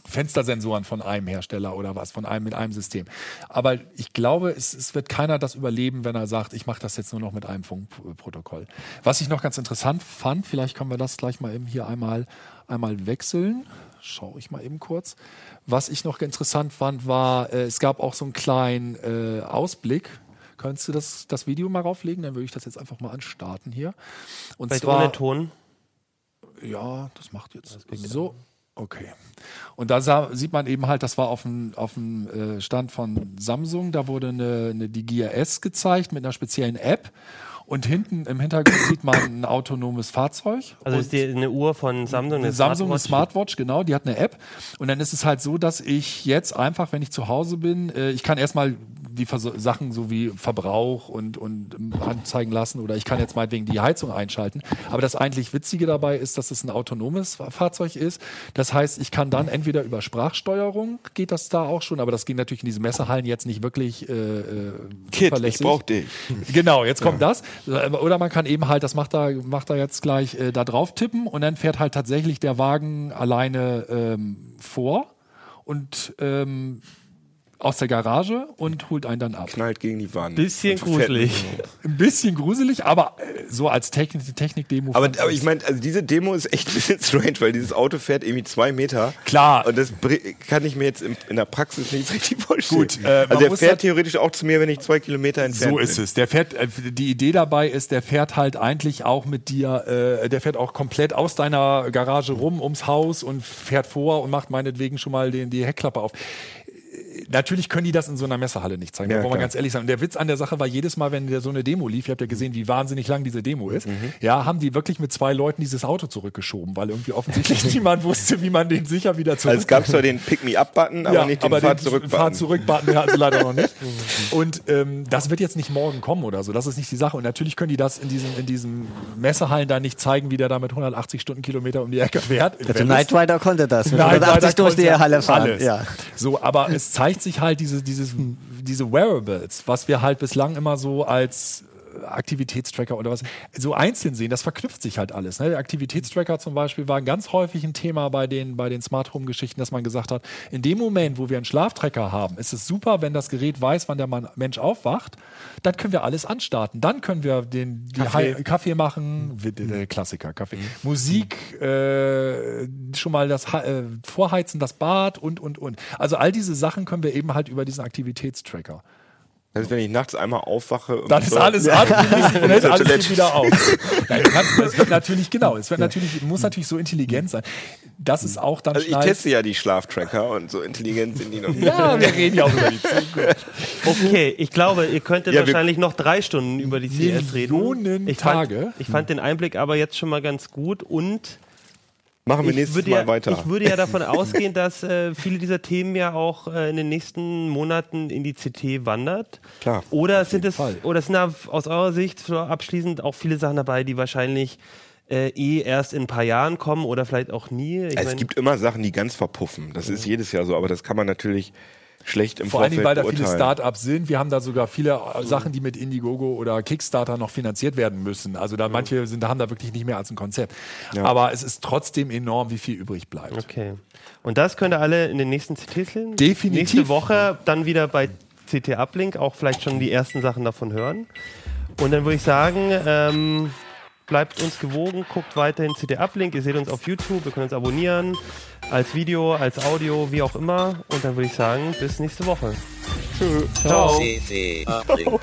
Fenstersensoren von einem Hersteller oder was, von einem mit einem System. Aber ich glaube, es, es wird keiner das überleben, wenn er sagt, ich mache das jetzt nur noch mit einem Funkprotokoll. Was ich noch ganz interessant fand, vielleicht können wir das gleich mal eben hier einmal, einmal wechseln. Schaue ich mal eben kurz. Was ich noch interessant fand, war, äh, es gab auch so einen kleinen äh, Ausblick. Könntest du das, das Video mal rauflegen? Dann würde ich das jetzt einfach mal anstarten hier. Und vielleicht zwar, ohne Ton. ja, das macht jetzt so. Okay. Und da sah, sieht man eben halt, das war auf dem, auf dem äh, Stand von Samsung, da wurde eine, eine die Gear S gezeigt mit einer speziellen App. Und hinten im Hintergrund sieht man ein autonomes Fahrzeug. Also ist die, eine Uhr von Samsung, eine Samsung eine Smartwatch. Smartwatch, genau, die hat eine App. Und dann ist es halt so, dass ich jetzt einfach, wenn ich zu Hause bin, äh, ich kann erstmal die Vers Sachen so wie Verbrauch und, und ähm, anzeigen lassen oder ich kann jetzt meinetwegen die Heizung einschalten. Aber das eigentlich Witzige dabei ist, dass es ein autonomes Fahrzeug ist. Das heißt, ich kann dann entweder über Sprachsteuerung, geht das da auch schon, aber das ging natürlich in diesen Messehallen jetzt nicht wirklich äh, äh, Kid, ich brauch dich. Genau, jetzt kommt das. Oder man kann eben halt, das macht er, macht er jetzt gleich äh, da drauf tippen und dann fährt halt tatsächlich der Wagen alleine ähm, vor und ähm, aus der Garage und holt einen dann ab. Knallt gegen die Wand. Bisschen gruselig. Ein bisschen gruselig, aber äh, so als Technik, Technik-Demo. Aber, fand aber ich's- ich meine, also diese Demo ist echt ein bisschen strange, weil dieses Auto fährt irgendwie zwei Meter. Klar. Und das kann ich mir jetzt in, in der Praxis nicht richtig vorstellen. Gut, äh, also er muss fährt halt- theoretisch auch zu mir, wenn ich zwei Kilometer entfernt So bin. ist es. Der fährt, äh, die Idee dabei ist, der fährt halt eigentlich auch mit dir, äh, der fährt auch komplett aus deiner Garage rum ums Haus und fährt vor und macht meinetwegen schon mal den, die Heckklappe auf. Natürlich können die das in so einer Messehalle nicht zeigen, Ja, da wollen wir ganz ehrlich sein. Und der Witz an der Sache war, jedes Mal, wenn der so eine Demo lief, ihr habt ja gesehen, wie wahnsinnig lang diese Demo ist, Mhm. ja, haben die wirklich mit zwei Leuten dieses Auto zurückgeschoben, weil irgendwie offensichtlich niemand wusste, wie man den sicher wieder zurück Also es gab zwar den Pick-Me-Up-Button, aber nicht den Fahr-Zurück-Button. Fahr-Zurück-Button hatten sie leider noch nicht. Und ähm, das wird jetzt nicht morgen kommen oder so. Das ist nicht die Sache. Und natürlich können die das in diesen, in diesen Messehallen da nicht zeigen, wie der da mit 180 Stundenkilometer um die Ecke fährt. Also Knight Rider konnte das. Mit Knight 180 Rider durch die Halle fahren. Alles. Ja. So, aber es zeigt sich halt diese, dieses, diese Wearables, was wir halt bislang immer so als Aktivitätstracker oder was so einzeln sehen, das verknüpft sich halt alles. Ne? Der Aktivitätstracker zum Beispiel war ganz häufig ein Thema bei den, bei den Smart Home Geschichten, dass man gesagt hat, in dem Moment, wo wir einen Schlaftracker haben, ist es super, wenn das Gerät weiß, wann der Mann, Mensch aufwacht, dann können wir alles anstarten. Dann können wir den Kaffee. Kaffee, Kaffee machen, der Klassiker Kaffee, Musik, äh, schon mal das äh, Vorheizen, das Bad und und und. Also all diese Sachen können wir eben halt über diesen Aktivitätstracker. Das ist, wenn ich nachts einmal aufwache. und Dann ist so- alles an, und alles geht wieder auf. Nein, es wird natürlich, genau, es wird natürlich, muss natürlich so intelligent sein. Das ist auch dann Also ich teste ja die Schlaftracker und so intelligent sind die noch nicht. Ja, wir reden ja auch über die Zukunft. Okay, ich glaube, ihr könntet Ja, wahrscheinlich noch drei Stunden über die CS reden. Millionen Ich fand, Tage. ich fand den Einblick aber jetzt schon mal ganz gut und Machen wir ich nächstes würde, Mal ja, weiter. ich würde ja davon ausgehen, dass äh, viele dieser Themen ja auch äh, in den nächsten Monaten in die CT wandert. Klar, Oder sind es Fall. oder sind da aus eurer Sicht so abschließend auch viele Sachen dabei, die wahrscheinlich äh, eh erst in ein paar Jahren kommen oder vielleicht auch nie? Ich es mein- gibt immer Sachen, die ganz verpuffen. Das ist jedes Jahr so, aber das kann man natürlich schlecht im Vor allen Vorfeld Dingen, weil da viele beurteilen. Startups sind. Wir haben da sogar viele äh, Sachen, die mit Indiegogo oder Kickstarter noch finanziert werden müssen. Also da manche sind, haben da wirklich nicht mehr als ein Konzept. Aber es ist trotzdem enorm, wie viel übrig bleibt. Okay. Und das könnt ihr alle in den nächsten CTs sehen? Definitiv. Nächste Woche dann wieder bei CT Uplink auch vielleicht schon die ersten Sachen davon hören. Und dann würde ich sagen, ähm, bleibt uns gewogen, guckt weiterhin CT Uplink. Ihr seht uns auf YouTube, ihr könnt uns abonnieren. Als Video, als Audio, wie auch immer. Und dann würde ich sagen, bis nächste Woche. Tschö. Ciao. Uplink.